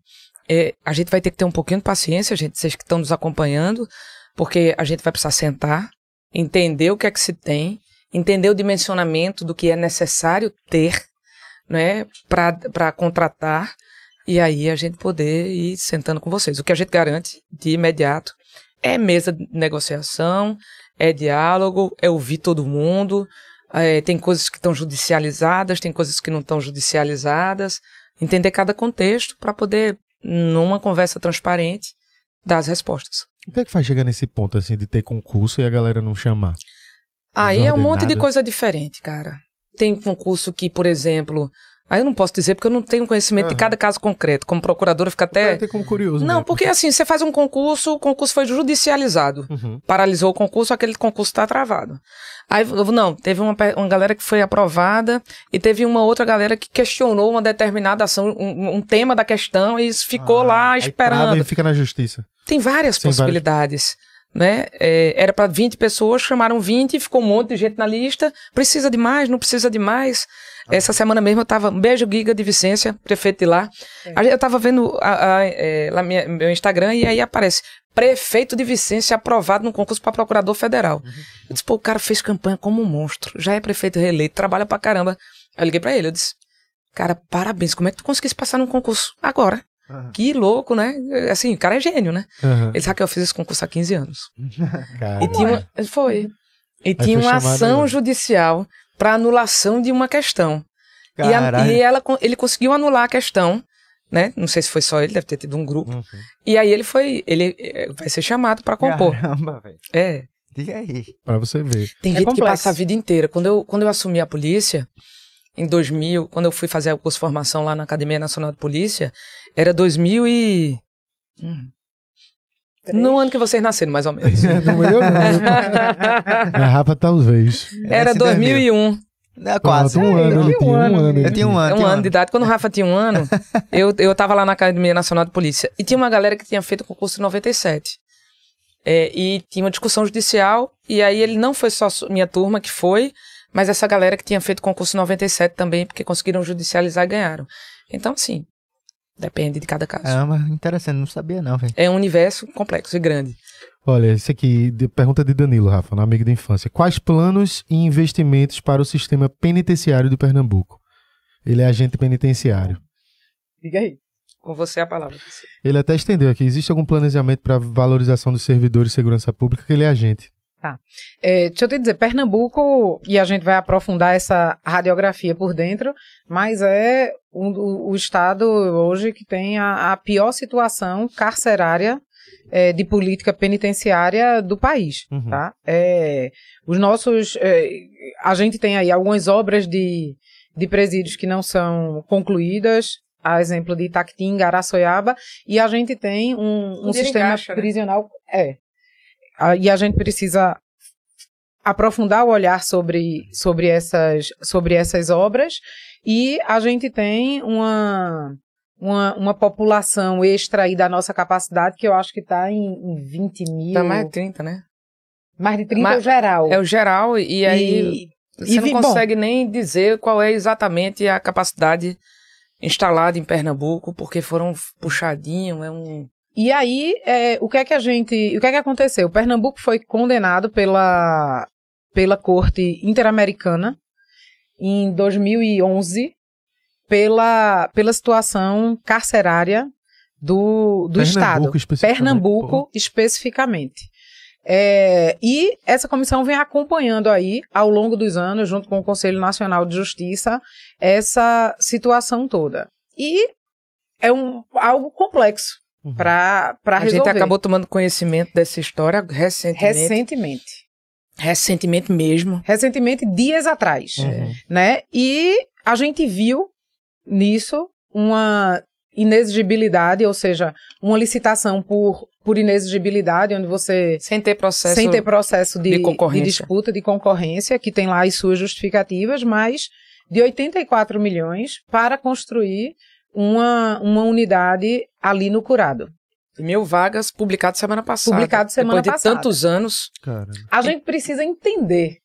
é, a gente vai ter que ter um pouquinho de paciência, gente, vocês que estão nos acompanhando, porque a gente vai precisar sentar, entender o que é que se tem, entender o dimensionamento do que é necessário ter, né, para contratar, e aí a gente poder ir sentando com vocês. O que a gente garante de imediato é mesa de negociação, é diálogo, é ouvir todo mundo. é, tem coisas que estão judicializadas, tem coisas que não estão judicializadas. Entender cada contexto para poder, numa conversa transparente, dar as respostas. O que é que faz chegar nesse ponto, assim, de ter concurso e a galera não chamar? Aí é um monte de coisa diferente, cara. Tem concurso que, por exemplo, Aí eu não posso dizer porque eu não tenho conhecimento de Aham. cada caso concreto. Como procuradora fica até. tem como curioso. Não, mesmo. porque assim, você faz um concurso, o concurso foi judicializado. Uhum. Paralisou o concurso, aquele concurso está travado. Aí, não, teve uma, uma galera que foi aprovada e teve uma outra galera que questionou uma determinada ação, um, um tema da questão e ficou Ah, lá aí trava esperando. E fica na justiça. Tem várias Tem possibilidades. Né? É, era para 20 pessoas, chamaram 20, ficou um monte de gente na lista. Precisa de mais? Não precisa de mais? Essa semana mesmo eu tava. Um beijo, Giga de Vicência, prefeito de lá. Gente- Eu tava vendo a, a, é, lá minha- meu Instagram e aí aparece prefeito de Vicência aprovado no concurso para procurador federal. Eu disse, pô, o cara fez campanha como um monstro, já é prefeito reeleito, trabalha pra caramba. Aí eu liguei pra ele, eu disse, cara, parabéns, como é que tu conseguisse passar num concurso agora? Que louco, né? Assim, o cara é gênio, né? Aham. Ele sabe que eu fiz esse concurso há 15 anos. Cara. E tinha uma, foi. E tinha foi uma ação aí. judicial para anulação de uma questão. E, a- e ela, ele conseguiu anular a questão, né? Não sei se foi só ele, deve ter tido um grupo. Uhum. E aí ele foi, ele eh, vai ser chamado para compor. Caramba, velho. É. Diga aí. Pra você ver. Tem É gente que complexo. passa a vida inteira. Quando eu, quando eu assumi a polícia, em 2000, quando eu fui fazer o curso de formação lá na Academia Nacional de Polícia, era 2000 e... Hum. No ano que vocês nasceram, mais ou menos. Não eu não. Na Rafa, talvez. Era Esse 2001. É, quase. Pronto, um ano, ele um tinha um ano, ano. Eu tinha um ano. um tinha ano de idade. Quando o Rafa tinha um ano, [LAUGHS] eu, eu tava lá na Academia Nacional de Polícia. E tinha uma galera que tinha feito o concurso em 97. É, e tinha uma discussão judicial. E aí ele não foi só minha turma que foi, mas essa galera que tinha feito concurso em 97 também, porque conseguiram judicializar ganharam. Então, sim, depende de cada caso. Caramba, interessante, não sabia não, velho. É um universo complexo e grande. Olha, esse aqui, de- pergunta de Danilo, Rafa, um amigo da infância. Quais planos e investimentos para o sistema penitenciário de Pernambuco? Ele é agente penitenciário. Diga aí. Com você a palavra. Ele até estendeu aqui. Existe algum planejamento para valorização dos servidores de segurança pública que ele é agente? É, deixa eu te dizer, Pernambuco, e a gente vai aprofundar essa radiografia por dentro, mas é um, o, o estado hoje que tem a, a pior situação carcerária é, de política penitenciária do país. Uhum. Tá? É, os nossos. é, a gente tem aí algumas obras de, de presídios que não são concluídas. A exemplo de Itactinga, Araçoiaba, e a gente tem um, um sistema encaixa, né? prisional. É. Ah, E a gente precisa aprofundar o olhar sobre, sobre, essas, sobre essas obras, e a gente tem uma, uma, uma população extra aí da nossa capacidade, que eu acho que está em, em 20 mil. Dá mais de 30, né? mais de 30 Mas- é o geral. É o geral, e aí E- você e não vi- bom. consegue nem dizer qual é exatamente a capacidade instalada em Pernambuco, porque foram puxadinho, é um... E aí, é, o que é que a gente. O que é que aconteceu? Pernambuco foi condenado pela, pela Corte Interamericana em 2011 pela, pela situação carcerária do, do Estado. especificamente. Pernambuco, especificamente. É, e essa comissão vem acompanhando aí, ao longo dos anos, junto com o Conselho Nacional de Justiça, essa situação toda. E é um, algo complexo Uhum. para A resolver. gente acabou tomando conhecimento dessa história recentemente. recentemente. Recentemente mesmo. Recentemente, dias atrás. Uhum. né? E a gente viu nisso uma inexigibilidade, ou seja, uma licitação por, por inexigibilidade, onde você Sem ter processo. sem ter processo de, de concorrência. de disputa, de concorrência, que tem lá as suas justificativas, mas de 84 milhões para construir uma, uma unidade ali no Curado. Mil vagas publicado semana passada. Publicado semana Depois de passada. tantos anos. Caramba. A gente precisa entender,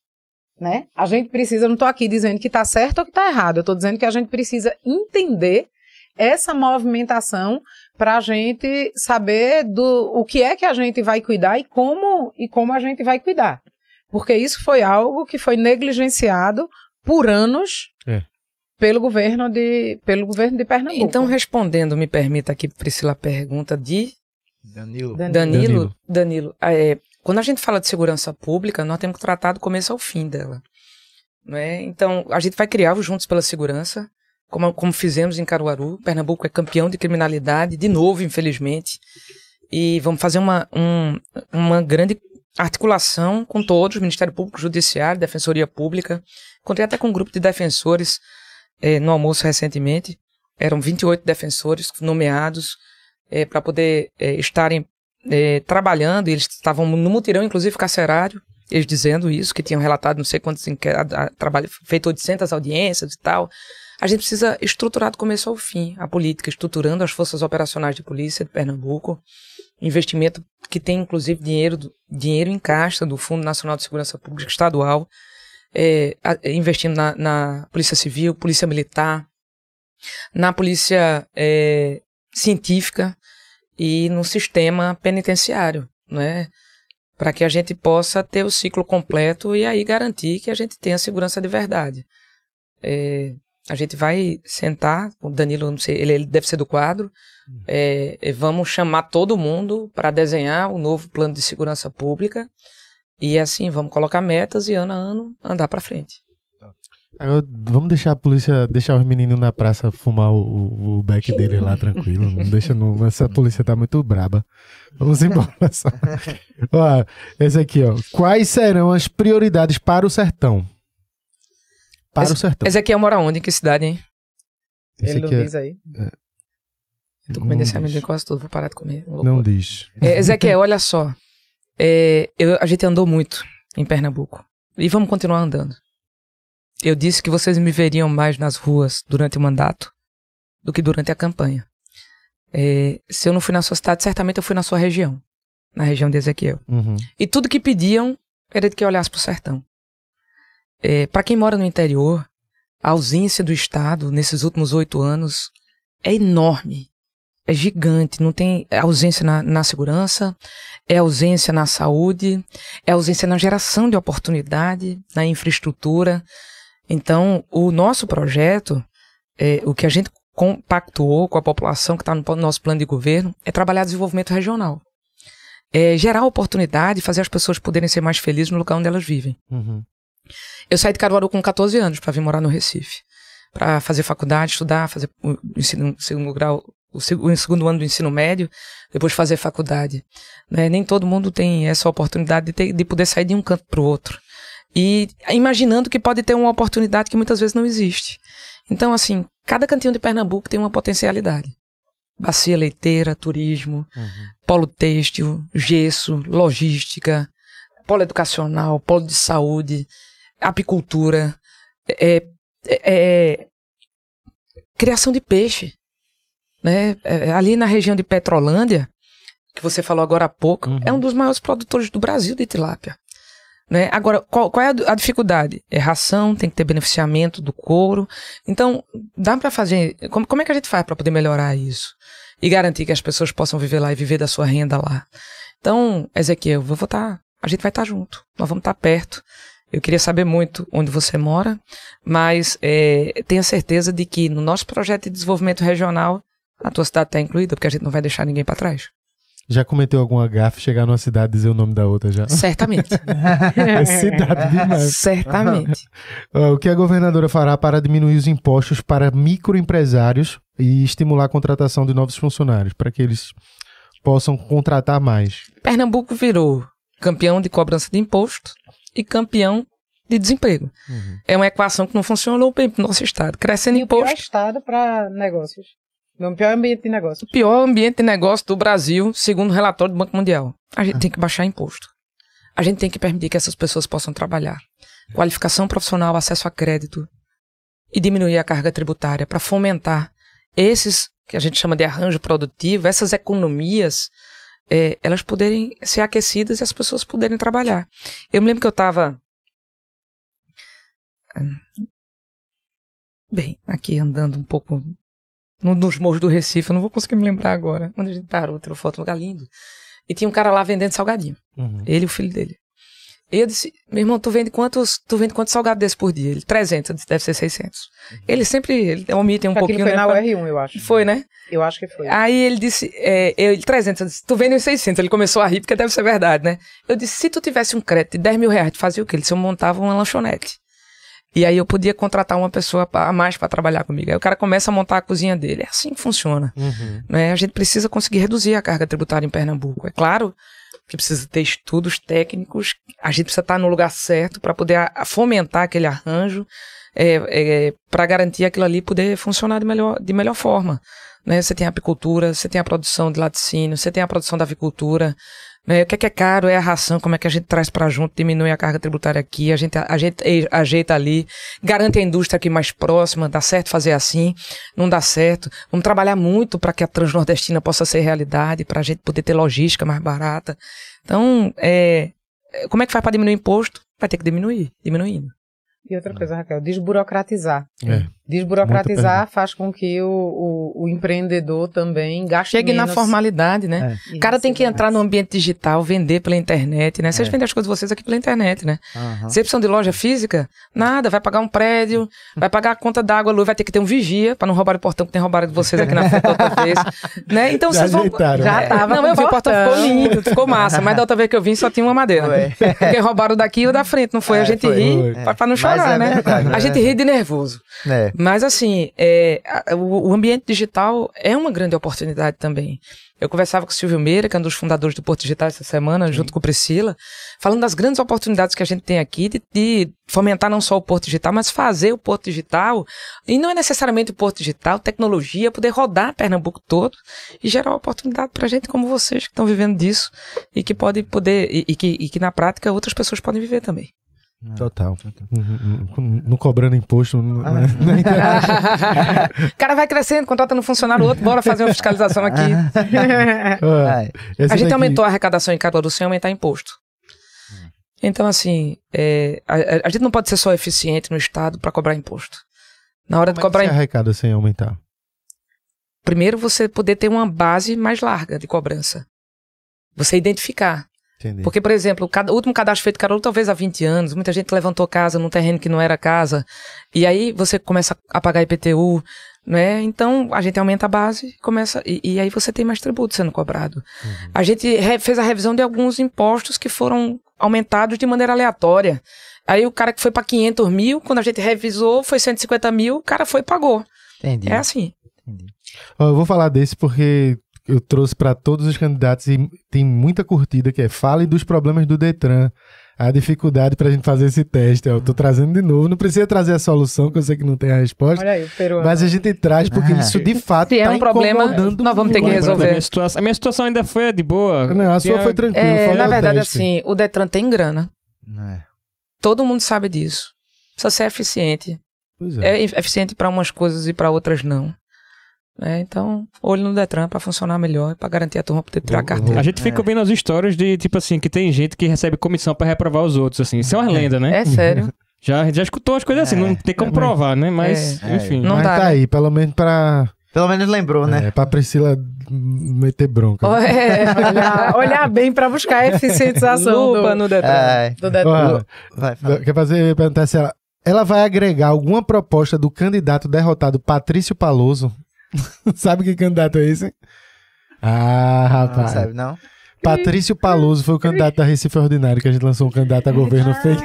né? A gente precisa, eu não estou aqui dizendo que está certo ou que está errado, eu estou dizendo que a gente precisa entender essa movimentação para a gente saber do o que é que a gente vai cuidar e como e como a gente vai cuidar, porque isso foi algo que foi negligenciado por anos É. pelo governo de pelo governo de Pernambuco. Então, respondendo, me permita aqui, Priscila, a pergunta de Danilo. Danilo. Danilo. Danilo, é, quando a gente fala de segurança pública, nós temos que tratar do começo ao fim dela. Não é? Então, a gente vai criar o Juntos pela Segurança, como, como fizemos em Caruaru. Pernambuco é campeão de criminalidade, de novo, infelizmente. E vamos fazer uma, um- uma grande articulação com todos, Ministério Público, Judiciário, Defensoria Pública. Encontrei até com um grupo de defensores é, no almoço recentemente. Eram 28 defensores nomeados é, para poder é, estarem é, trabalhando. Eles estavam no mutirão, inclusive carcerário, eles dizendo isso, que tinham relatado não sei quantos trabalho, feito 800 audiências e tal. A gente precisa estruturar do começo ao fim a política, estruturando as forças operacionais de polícia de Pernambuco, investimento que tem inclusive dinheiro, dinheiro em caixa do Fundo Nacional de Segurança Pública Estadual, é, investindo na, na, Polícia Civil, Polícia Militar, na Polícia é, Científica e no sistema penitenciário, não é? para que a gente possa ter o ciclo completo e aí garantir que a gente tenha segurança de verdade. É, a gente vai sentar, o Danilo, não sei, ele, ele deve ser do quadro, é, vamos chamar todo mundo para desenhar o novo plano de segurança pública e assim vamos colocar metas e ano a ano andar para frente. Agora, vamos deixar a polícia, deixar os meninos na praça fumar o, o beck dele lá tranquilo. Não deixa não. Essa polícia tá muito braba. Vamos embora. Só. [LAUGHS] ó, esse aqui, ó. Quais serão as prioridades para o sertão? Para esse, o sertão. Esse aqui é mora onde? Em que cidade, hein? Esse Ele não é... diz aí. É... Tô comendo esse amendoim quase todo, vou parar de comer. Não diz. É, Ezequiel, olha só. É, eu, a gente andou muito em Pernambuco. E vamos continuar andando. Eu disse que vocês me veriam mais nas ruas durante o mandato do que durante a campanha. É, se eu não fui na sua cidade, certamente eu fui na sua região, na região de Ezequiel. Uhum. E tudo que pediam era de que eu olhasse para o sertão. É, para quem mora no interior, a ausência do Estado nesses últimos oito anos é enorme, é gigante. Não tem ausência na, na segurança, é ausência na saúde, é ausência na geração de oportunidade, na infraestrutura. Então, o nosso projeto, é, o que a gente compactuou com a população que está no nosso plano de governo, é trabalhar desenvolvimento regional. É gerar oportunidade, fazer as pessoas poderem ser mais felizes no lugar onde elas vivem. Uhum. Eu saí de Caruaru com 14 anos para vir morar no Recife, para fazer faculdade, estudar, fazer o ensino segundo grau, o segundo ano do ensino médio, depois fazer faculdade. Né? Nem todo mundo tem essa oportunidade de, ter, de poder sair de um canto para o outro e imaginando que pode ter uma oportunidade que muitas vezes não existe. Então, assim, cada cantinho de Pernambuco tem uma potencialidade. Bacia leiteira, turismo, uhum. polo têxtil, gesso, logística, polo educacional, polo de saúde, apicultura, é, é, é, criação de peixe. Né? É, ali na região de Petrolândia, que você falou agora há pouco, uhum. é um dos maiores produtores do Brasil de tilápia. Né? Agora, qual, qual é a, a, dificuldade? É ração, tem que ter beneficiamento do couro. Então, dá para fazer. Como, como é que a gente faz para poder melhorar isso? E garantir que as pessoas possam viver lá e viver da sua renda lá. Então, Ezequiel, vou estar. A gente vai estar junto. Nós vamos estar perto. Eu queria saber muito onde você mora, mas é, tenha certeza de que no nosso projeto de desenvolvimento regional, a tua cidade está incluída, porque a gente não vai deixar ninguém para trás. Já cometeu alguma gafe chegar numa cidade e dizer o nome da outra já? Certamente. [LAUGHS] é cidade demais. Certamente. o que a governadora fará para diminuir os impostos para microempresários e estimular a contratação de novos funcionários, para que eles possam contratar mais? Pernambuco virou campeão de cobrança de imposto e campeão de desemprego. Uhum. É uma equação que não funcionou bem para o nosso estado. Crescendo e imposto. O estado para negócios. No pior ambiente de negócio. O pior ambiente de negócio do Brasil, segundo o relatório do Banco Mundial. A gente tem que baixar imposto. A gente tem que permitir que essas pessoas possam trabalhar. Qualificação profissional, acesso a crédito e diminuir a carga tributária para fomentar esses que a gente chama de arranjo produtivo, essas economias, é, elas poderem ser aquecidas e as pessoas poderem trabalhar. Eu me lembro que eu estava bem, aqui andando um pouco nos morros do Recife, eu não vou conseguir me lembrar agora. Quando a gente parou, tirou foto, um lugar lindo. E tinha um cara lá vendendo salgadinho. Uhum. Ele e o filho dele. E eu disse, meu irmão, tu vende quantos, tu vende quantos salgados desses por dia? Ele, 300, disse, deve ser 600. Uhum. Ele sempre, ele omite um Aquilo pouquinho. foi né, na UR1, eu acho. Foi, né? Eu acho que foi. Aí ele disse, é, eu, 300, eu disse, tu vende os 600. Ele começou a rir, porque deve ser verdade, né? Eu disse, se tu tivesse um crédito de 10 mil reais, tu fazia o quê? Ele disse, eu montava uma lanchonete. E aí eu podia contratar uma pessoa a mais para trabalhar comigo. Aí o cara começa a montar a cozinha dele. É assim que funciona. Uhum. Né? A gente precisa conseguir reduzir a carga tributária em Pernambuco. É claro que precisa ter estudos técnicos, a gente precisa estar no lugar certo para poder fomentar aquele arranjo. é, é, para garantir aquilo ali poder funcionar de melhor, de melhor forma. Né? Você tem a apicultura, você tem a produção de laticínio, você tem a produção da avicultura, né? O que é, que é caro é a ração, como é que a gente traz para junto, diminui a carga tributária aqui, a gente, a gente ajeita ali, garante a indústria aqui mais próxima, dá certo fazer assim, não dá certo. Vamos trabalhar muito para que a Transnordestina possa ser realidade, para a gente poder ter logística mais barata. Então, é, como é que faz para diminuir o imposto? Vai ter que diminuir, diminuindo. E outra coisa, Raquel, desburocratizar. É. Desburocratizar faz com que o, o, o, empreendedor também gaste Chegue menos. na formalidade, né? É. O cara tem que entrar no ambiente digital, vender pela internet, né? Vocês é. vendem as coisas de vocês aqui pela internet, né? Uhum. Vocês precisam de loja física? Nada, vai pagar um prédio, vai pagar a conta d'água, luz, vai ter que ter um vigia para não roubar o portão que tem roubado de vocês aqui na frente outra vez, né? Então já vocês vão... Já é. tava Não, eu vi o portão ficou lindo, ficou massa, mas da outra vez que eu vim só tinha uma madeira. Ué. Porque roubaram daqui e o da frente, não foi? a gente foi. ri para não chorar, é né? Verdade, a gente ri de nervoso. Mas assim, é, o, o, ambiente digital é uma grande oportunidade também. Eu conversava com o Silvio Meira, que é um dos fundadores do Porto Digital essa semana, Sim. junto com Priscila, falando das grandes oportunidades que a gente tem aqui de, de, fomentar não só o Porto Digital, mas fazer o Porto Digital, e não é necessariamente o Porto Digital, tecnologia, poder rodar Pernambuco todo e gerar oportunidade para gente como vocês que estão vivendo disso e que podem poder, e, e, que, e que na prática outras pessoas podem viver também. Total. Não cobrando imposto. Ah. Né? [LAUGHS] o cara vai crescendo, contrata no funcionário outro, bora fazer uma fiscalização aqui. [LAUGHS] a gente daqui... aumentou a arrecadação em Caruaru sem aumentar imposto. Então, assim, é, a, a, gente não pode ser só eficiente no Estado para cobrar imposto. Na hora Como de cobrar imposto. arrecada sem aumentar? Primeiro, você poder ter uma base mais larga de cobrança. Você identificar. Entendi. Porque, por exemplo, o último cadastro feito Carol talvez há 20 anos, muita gente levantou casa num terreno que não era casa, e aí você começa a pagar IPTU, né? Então a gente aumenta a base, começa e, e aí você tem mais tributo sendo cobrado. Uhum. A gente fez a revisão de alguns impostos que foram aumentados de maneira aleatória. Aí o cara que foi para 500 mil, quando a gente revisou, foi 150 mil, o cara foi e pagou. Entendi. É assim. Entendi. eu vou falar desse porque eu trouxe para todos os candidatos e tem muita curtida que é fale dos problemas do Detran. A dificuldade para a gente fazer esse teste. Eu tô trazendo de novo. Não precisa trazer a solução, que eu sei que não tem a resposta. Olha aí, peruano. Mas a gente traz porque ah. isso de fato Se é tá um problema, nós vamos ter que resolver. A minha, situação, a minha situação ainda foi de boa. Não, a sua foi tranquila. É, na verdade, assim, o Detran tem grana. É. Todo mundo sabe disso. Precisa ser eficiente. É. é eficiente para umas coisas e para outras não. É, então, olho no Detran para funcionar melhor, para garantir a turma poder tirar a carteira. A gente fica é. vendo as histórias de, tipo assim, que tem gente que recebe comissão para reprovar os outros, assim. Isso é uma lenda, né? É sério. [LAUGHS] Já, já escutou as coisas assim, não tem como provar, né? Mas, é. enfim. Não Mas dá, tá né? aí, pelo menos para Pelo menos lembrou, né? É, pra Priscila meter bronca. É, olhar, olhar bem pra buscar a eficientização Lupa do, no Detran. É. Do Detran. Vai, quer fazer, perguntar se ela, ela vai agregar alguma proposta do candidato derrotado Patrício Paloso sabe que candidato é esse? Ah, rapaz. Não sabe, não? Patrício Paloso foi o candidato da Recife Ordinário que a gente lançou um candidato a governo fake.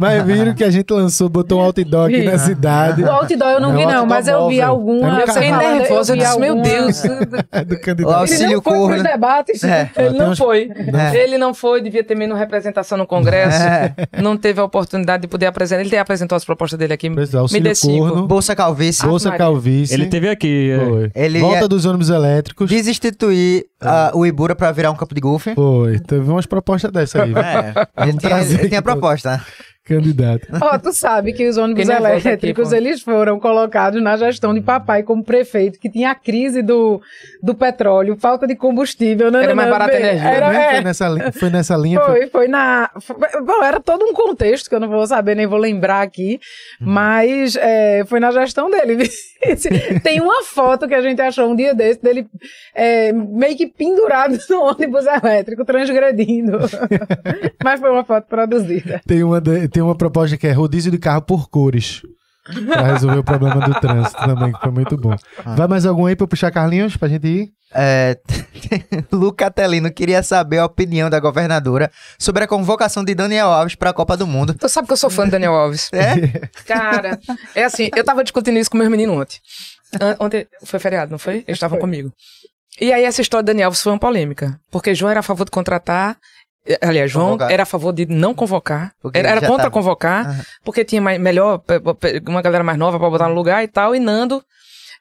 Mas viram que a gente lançou, botou um outdoor aqui na cidade. O outdoor eu não, vi, não, mas eu vi alguma. Eu fiquei nervosa, eu disse, meu Deus. [LAUGHS] do candidato. O auxílio ele não foi debates. É. Ele não foi. É. Ele não foi, devia ter menos representação no Congresso. É. Não teve a oportunidade de poder apresentar. Ele apresentou as propostas dele aqui. Pois é, Me dê cinco. Bolsa Calvície. Bolsa Calvície. Ele teve aqui. Foi. Ele Volta dos ônibus elétricos. Desinstituir uh, o Ibura para virar um campo de golfe. Foi. Teve umas propostas dessa aí. É. Ele, [LAUGHS] tinha, ele tinha proposta candidato. Ó, oh, tu sabe que os ônibus elétricos, aqui, eles foram colocados na gestão de papai como prefeito, que tinha a crise do, do petróleo, falta de combustível. Né, era mais barato energia. Era, é. foi, nessa, foi nessa linha? Foi, foi na... Foi, bom, era todo um contexto que eu não vou saber, nem vou lembrar aqui, hum. mas é, foi na gestão dele. [LAUGHS] Tem uma foto que a gente achou um dia desse, dele é, meio que pendurado no ônibus elétrico, transgredindo. [LAUGHS] mas foi uma foto produzida. Tem uma... De, tem uma proposta que é rodízio de carro por cores. pra resolver o problema do trânsito também, que foi muito bom. Ah. Vai mais algum aí pra puxar Carlinhos, pra gente ir? É, [LAUGHS] Luca Telino queria saber a opinião da governadora sobre a convocação de Daniel Alves para a Copa do Mundo. Tu sabe que eu sou fã de Daniel Alves. É? [LAUGHS] Cara, é assim, eu tava discutindo isso com meus meninos ontem. Ontem foi feriado, não foi? Eles estavam comigo. E aí essa história de Daniel Alves foi uma polêmica, porque João era a favor de contratar aliás, João Convocar. era a favor de não convocar. Porque Era, contra tava- convocar, Aham. porque tinha mais, melhor, uma galera mais nova pra botar no lugar e tal. E Nando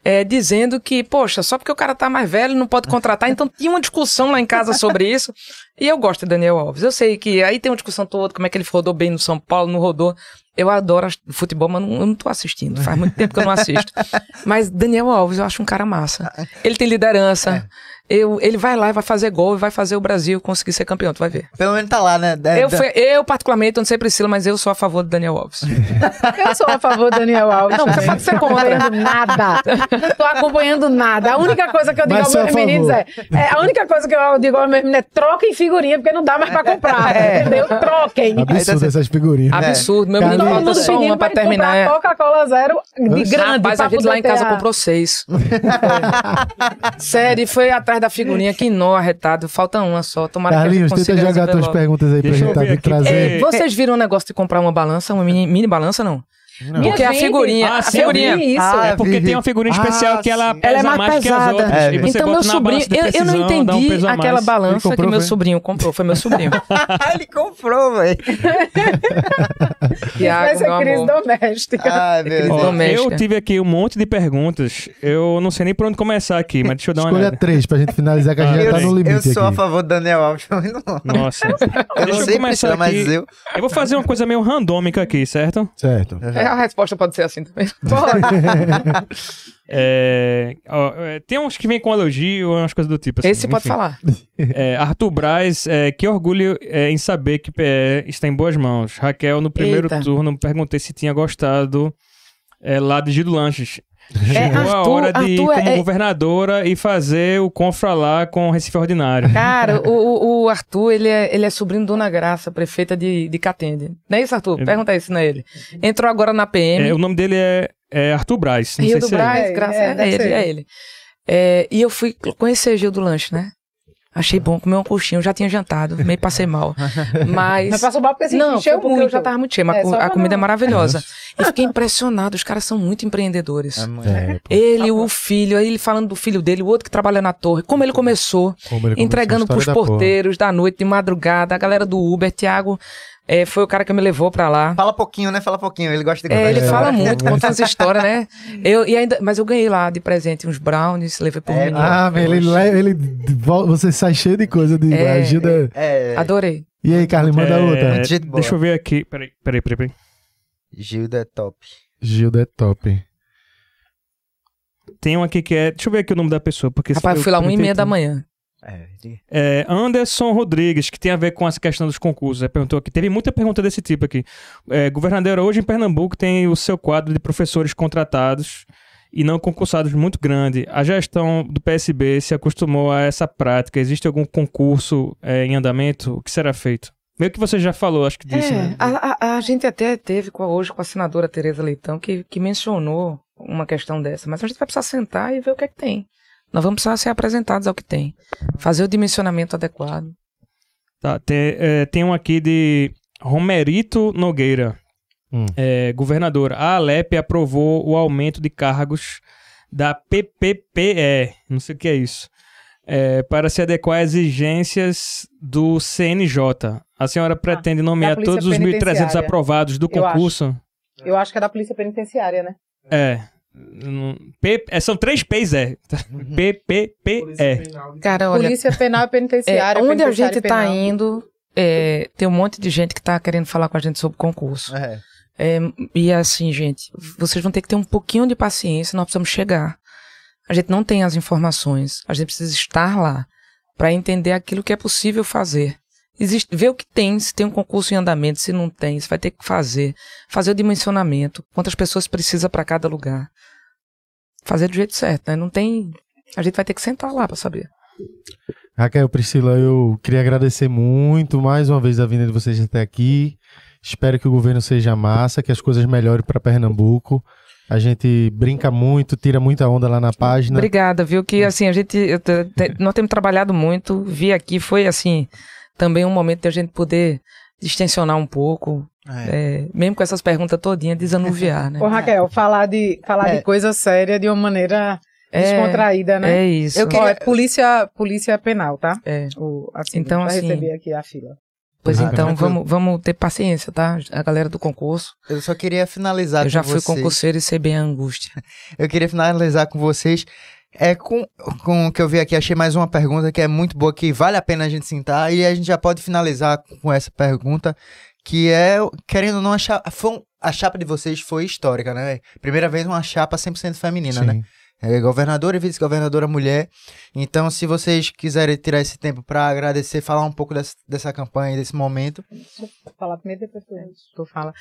eh, dizendo que, poxa, só porque o cara tá mais velho não pode contratar. Então tinha uma discussão lá em casa sobre isso. E eu gosto de Daniel Alves. Eu sei que aí tem uma discussão toda, como é que ele rodou bem no São Paulo, não rodou. Eu adoro futebol, mas não, eu não tô assistindo. Faz muito tempo que eu não assisto. [LAUGHS] Mas Daniel Alves, eu acho um cara massa. Ele tem liderança. Eu, ele vai lá e vai fazer gol e vai fazer o Brasil conseguir ser campeão, tu vai ver. Pelo menos tá lá, né? É, Eu, da- fui- eu, particularmente, eu não sei Priscila, mas eu sou a favor do Daniel Alves. [LAUGHS] Eu sou a favor do Daniel Alves. Não, você pode ser Não tô contra. acompanhando nada. Não tô acompanhando nada. A única coisa que eu digo Mas aos meus meninos é, é. A única coisa que eu digo aos meus meninos é troquem figurinha, porque não dá mais pra comprar. É. Entendeu? Troquem. Absurdo essas figurinhas. Absurdo. Meu menino Todo mundo só uma pra terminar. é. Coca-Cola Zero de grande. Rapaz, a gente lá em casa comprou seis. [LAUGHS] Sério, e foi atrás da figurinha, que nó arretado. Falta uma só. Tomara Carlinhos, que a gente tenta jogar tuas perguntas aí pra Deixa gente tá trazer. É, Vocês viram o negócio de comprar uma balança, uma mini, mini balança, não? Minha Porque a figurinha, Ah, a figurinha, eu isso. Ah, É porque tem uma figurinha especial Ah, que ela sim. pesa Ela é mais mais que as pesada. outras. É, e você então bota meu na sobrinho, balança de eu, eu não um entendi a aquela balança Ele que comprou, meu sobrinho comprou, foi meu sobrinho. [LAUGHS] Ele comprou, velho. Ser meu crise doméstica. Ai, meu Deus. Ó, doméstica. eu tive aqui um monte de perguntas. Eu não sei nem por onde começar aqui, mas deixa eu dar uma Escolha olhada. três pra gente finalizar, que a gente Ah, já tá eu- no Eu limite sou a aqui. favor do Daniel Alves. mas não- Nossa. Eu não eu sei, começar mas aqui. eu. Eu vou fazer uma coisa meio randômica aqui, certo? Certo. A resposta pode ser assim também. [LAUGHS] É, ó, é, tem uns que vêm com elogio, umas coisas do tipo. assim, Esse pode enfim. falar. É, Arthur Braz, é, que orgulho é, em saber que está em boas mãos. Raquel, no primeiro Eita. turno, perguntei se tinha gostado é, lá de Gildo Lanches. É, Chegou a hora de ir Arthur como é- governadora e fazer o confra lá com o Recife Ordinário. Cara, o, o- Arthur, ele é, ele é sobrinho de Dona Graça, prefeita de, de Catende. Não é isso, Arthur? Ele- Pergunta isso, não é ele. Entrou agora na PM. É, o nome dele é, é Arthur Braz. Não Rio sei do se é ele. Braz, ele. graças É, a deve ele, ser é ele. ele. É, e eu fui conhecer Gil do Lanche, né? Achei bom comer um coxinho, eu já tinha jantado, meio passei mal. [LAUGHS] Mas. Mas passou mal porque se não, encheu porque muito. eu já tava muito cheio, mas É, a comida é não- maravilhosa. [LAUGHS] E fiquei impressionado, os caras são muito empreendedores. É, Ele, o filho, aí ele falando do filho dele, o outro que trabalha na torre, como ele começou, como ele começou entregando a história pros da porra. porteiros da noite, de madrugada, a galera do Uber, Thiago, é, foi o cara que me levou pra lá. Fala pouquinho, né? Fala pouquinho. Ele gosta de É, ele É, fala muito, conta umas histórias, né? [LAUGHS] Eu, e ainda, mas eu ganhei lá de presente uns brownies, levei pro É, menino. Ah, velho, ele, le- ele, você sai cheio de coisa de É, ajuda. É. Adorei. E aí, Carlinhos, manda É, outra. Deixa eu ver aqui. Peraí, peraí, peraí. peraí. Gilda é top. Gilda é top. Tem um aqui que é. Deixa eu ver aqui o nome da pessoa. Porque Rapaz, eu fui lá uma e printei meia da manhã. É. É, Anderson Rodrigues, que tem a ver com essa questão dos concursos. Perguntou aqui, teve muita pergunta desse tipo aqui. É, governador, hoje em Pernambuco tem o seu quadro de professores contratados e não concursados muito grande. A gestão do PSB se acostumou a essa prática. Existe algum concurso é, em andamento? O que será feito? Meio que você já falou, acho que disse, É, né? a, a- a gente até teve com a- hoje com a senadora Tereza Leitão que, que mencionou uma questão dessa, mas a gente vai precisar sentar e ver o que é que tem. Nós vamos precisar ser apresentados ao que tem. Fazer o dimensionamento adequado. Tá, tem, é, tem um aqui de Romerito Nogueira, Hum. é, governador. A Alep aprovou o aumento de cargos da PPPE, não sei o que é isso, é, para se adequar às exigências do CNJ. A senhora pretende nomear Polícia todos os 1.300 Penitenciária. aprovados do Eu acho. concurso? Eu acho que é da Polícia Penitenciária, né? É. P- é, São três P's, é. PPPE. Cara, olha, Polícia Penal e [LAUGHS] é, Penitenciária. onde a gente tá penal. indo, é, tem um monte de gente que tá querendo falar com a gente sobre concurso. É. É, e assim, gente, vocês vão ter que ter um pouquinho de paciência, nós precisamos chegar. A gente não tem as informações, a gente precisa estar lá para entender aquilo que é possível fazer. Existe, ver o que tem, se tem um concurso em andamento, se não tem, se vai ter que fazer, fazer o dimensionamento, quantas pessoas precisa para cada lugar. Fazer do jeito certo, né? Não tem, a gente vai ter que sentar lá para saber. Raquel, Priscila, eu queria agradecer muito mais uma vez a vinda de vocês até aqui. Espero que o governo seja massa, que as coisas melhorem para Pernambuco. A gente brinca muito, tira muita onda lá na página. Obrigada, viu? Que assim, a gente. eu te- te- nós temos trabalhado muito. Vi aqui, foi assim, também um momento de a gente poder distensionar um pouco. É. é, mesmo com essas perguntas todinhas, desanuviar, né? [LAUGHS] Ô, Raquel, falar de, falar É. de coisa séria de uma maneira É, descontraída, né? É isso. Eu Ó, queria- é polícia, polícia penal, tá? É. O, assim, Então, assim- receber aqui a fila. Pois Ah, então, vamos, vamos ter paciência, tá? A galera do concurso. Eu só queria finalizar eu já fui vocês. concurseiro e sei bem a angústia. [LAUGHS] Eu queria finalizar com vocês. É com, com o que eu vi aqui, achei mais uma pergunta que é muito boa, que vale a pena a gente sentar, e a gente já pode finalizar com essa pergunta, que é, querendo ou não, a chapa, foi um- a chapa de vocês foi histórica, né? Primeira vez uma chapa 100% feminina, né? Sim. É governadora e vice-governadora mulher. Então, se vocês quiserem tirar esse tempo para agradecer, falar um pouco dessa, dessa campanha, desse momento. Vou falar primeiro, depois tu fala.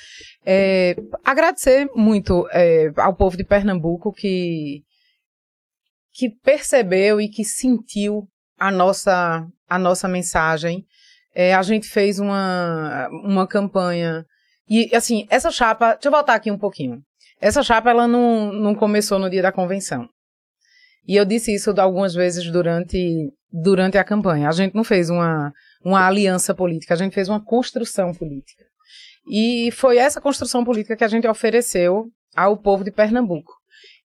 É, agradecer muito é, ao povo de Pernambuco que, que percebeu e que sentiu a nossa, a nossa mensagem. É, a gente fez uma, uma campanha. E, assim, essa chapa. Deixa eu voltar aqui um pouquinho. Essa chapa, ela não, não começou no dia da convenção. E eu disse isso algumas vezes durante, durante a campanha. A gente não fez uma, uma aliança política, a gente fez uma construção política. E foi essa construção política que a gente ofereceu ao povo de Pernambuco.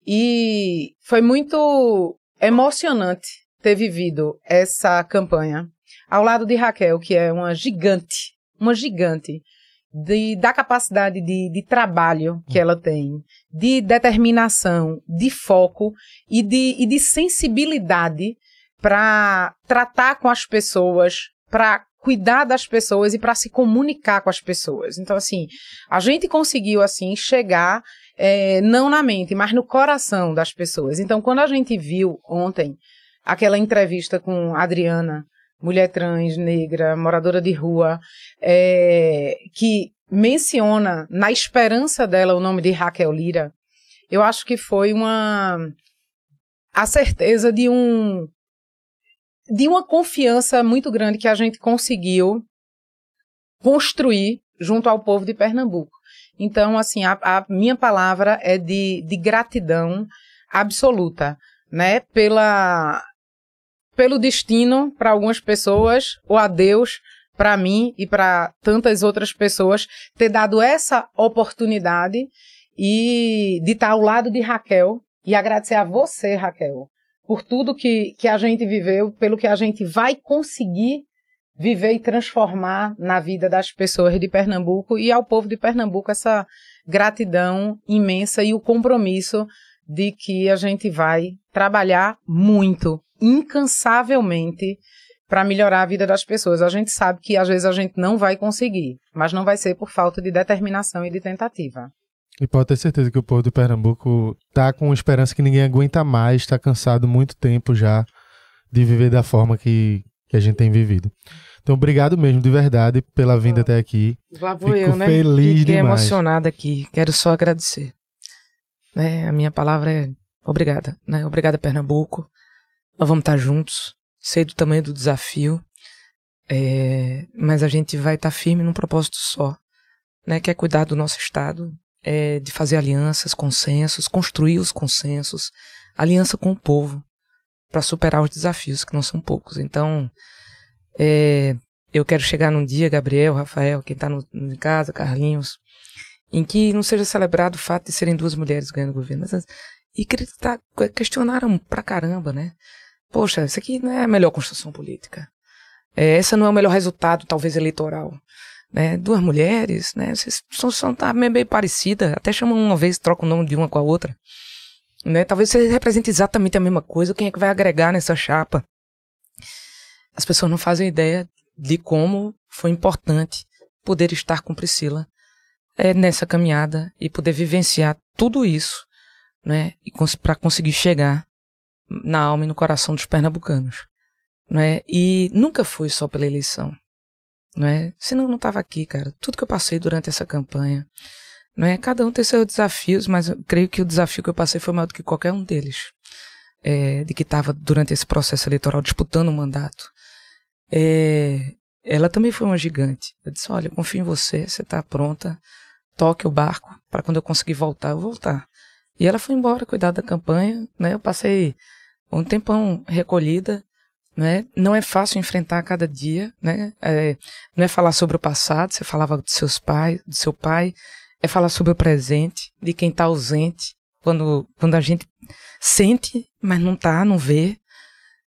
E foi muito emocionante ter vivido essa campanha ao lado de Raquel, que é uma gigante, uma gigante de, da capacidade de, de trabalho que ela tem, de determinação, de foco e de, e de sensibilidade para tratar com as pessoas, para cuidar das pessoas e para se comunicar com as pessoas. Então, assim, a gente conseguiu, assim, chegar eh, não na mente, mas no coração das pessoas. Então, quando a gente viu ontem aquela entrevista com a Adriana, mulher trans, negra, moradora de rua, eh, que menciona na esperança dela o nome de Raquel Lira, eu acho que foi uma a certeza de um de uma confiança muito grande que a gente conseguiu construir junto ao povo de Pernambuco. Então, assim, a, a minha palavra é de, de gratidão absoluta, né? Pela, pelo destino para algumas pessoas, ou a Deus para mim e para tantas outras pessoas, ter dado essa oportunidade e de estar ao lado de Raquel e agradecer a você, Raquel, por tudo que, que a gente viveu, pelo que a gente vai conseguir viver e transformar na vida das pessoas de Pernambuco e ao povo de Pernambuco essa gratidão imensa e o compromisso de que a gente vai trabalhar muito, incansavelmente, para melhorar a vida das pessoas. A gente sabe que às vezes a gente não vai conseguir, mas não vai ser por falta de determinação e de tentativa. E pode ter certeza que o povo do Pernambuco tá com esperança que ninguém aguenta mais, tá cansado muito tempo já de viver da forma que, que a gente tem vivido. Então, obrigado mesmo, de verdade, pela vinda até aqui. Lá vou Fico eu, né? feliz Fiquei demais. emocionada aqui. Quero só agradecer. Né? A minha palavra é obrigada. Né? Obrigada, Pernambuco. Nós vamos estar juntos. Sei do tamanho do desafio. É, mas a gente vai estar firme num propósito só. Né? Que é cuidar do nosso Estado. É, de fazer alianças, consensos, construir os consensos. Aliança com o povo. Para superar os desafios, que não são poucos. Então, é, eu quero chegar num dia, Gabriel, Rafael, quem está em casa, Carlinhos, em que não seja celebrado o fato de serem duas mulheres ganhando o governo. Mas, e criticar, questionaram pra caramba, né? Poxa, isso aqui não é a melhor construção política. É, esse não é o melhor resultado, talvez, eleitoral. Né? Duas mulheres, né? Vocês são, são tá meio, meio parecida, até chamam uma vez, trocam o nome de uma com a outra. Né? Talvez você represente exatamente a mesma coisa. Quem é que vai agregar nessa chapa? As pessoas não fazem ideia de como foi importante poder estar com Priscila é, nessa caminhada e poder vivenciar tudo isso, né? Para conseguir chegar na alma e no coração dos pernambucanos, né? E nunca foi só pela eleição, né? Senão eu não estava aqui, cara. Tudo que eu passei durante essa campanha, né? Cada um tem seus desafios, mas eu creio que o desafio que eu passei foi maior do que qualquer um deles, é, de que estava durante esse processo eleitoral disputando o mandato. É, ela também foi uma gigante. Eu disse: Olha, confio em você, você está pronta, toque o barco para quando eu conseguir voltar, eu voltar. E ela foi embora cuidar da campanha, né? Eu passei um tempão recolhida, né? Não é fácil enfrentar cada dia, né? É, não é falar sobre o passado, você falava dos seus pais, do seu pai, é falar sobre o presente, de quem está ausente, quando, quando a gente sente, mas não tá, não vê,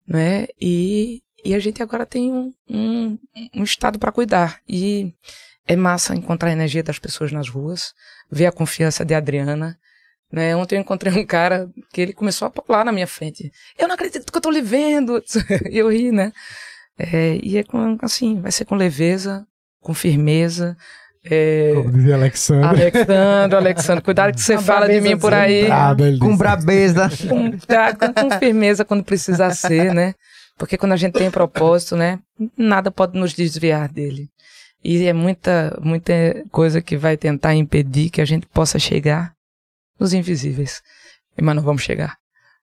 né? E, e a gente agora tem um, um, um estado para cuidar. E é massa encontrar a energia das pessoas nas ruas, ver a confiança de Adriana. Né? Ontem eu encontrei um cara que ele começou a pular na minha frente. Eu não acredito que eu tô lhe vendo. [LAUGHS] E eu ri, né? É, e é com, assim, vai ser com leveza, com firmeza. É, Como dizia Alexandre. Alexandre, Alexandre, cuidado que você fala de mim por aí. Com brabeza. Com, tá, com, com firmeza quando precisar ser, né? Porque quando a gente tem propósito, né? Nada pode nos desviar dele. E é muita, muita coisa que vai tentar impedir que a gente possa chegar nos invisíveis. Mas não vamos chegar.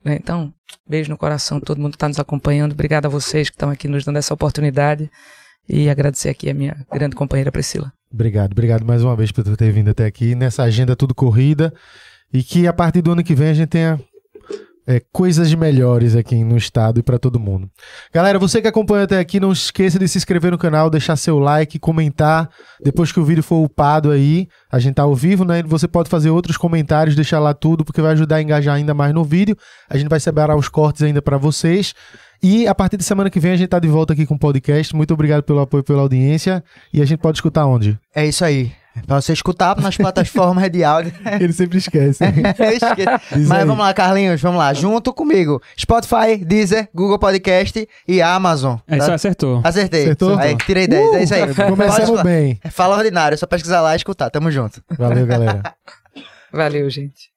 né? Então, beijo no coração, todo mundo que está nos acompanhando. Obrigado a vocês que estão aqui nos dando essa oportunidade. E agradecer aqui a minha grande companheira Priscila. Obrigado, obrigado mais uma vez por ter vindo até aqui nessa agenda tudo corrida e que a partir do ano que vem a gente tenha é, coisas melhores aqui no estado e para todo mundo. Galera, você que acompanha até aqui, não esqueça de se inscrever no canal, deixar seu like, comentar. Depois que o vídeo for upado aí, a gente tá ao vivo, né? Você pode fazer outros comentários, deixar lá tudo, porque vai ajudar a engajar ainda mais no vídeo. A gente vai separar os cortes ainda para vocês. E a partir de semana que vem a gente tá de volta aqui com o podcast. Muito obrigado pelo apoio, pela audiência. E a gente pode escutar onde? É isso aí. Pra você escutar nas plataformas de áudio. [LAUGHS] Ele sempre esquece. [LAUGHS] Eu esqueço. Diz Mas aí. vamos lá, Carlinhos, vamos lá. Junto comigo. Spotify, Deezer, Google Podcast e Amazon. É, tá? isso acertou. Acertei. Acertou? Aí, tirei 10. é isso aí. Começamos Pode- bem. Fala ordinário, é só pesquisar lá e escutar. Tamo junto. Valeu, galera. Valeu, gente.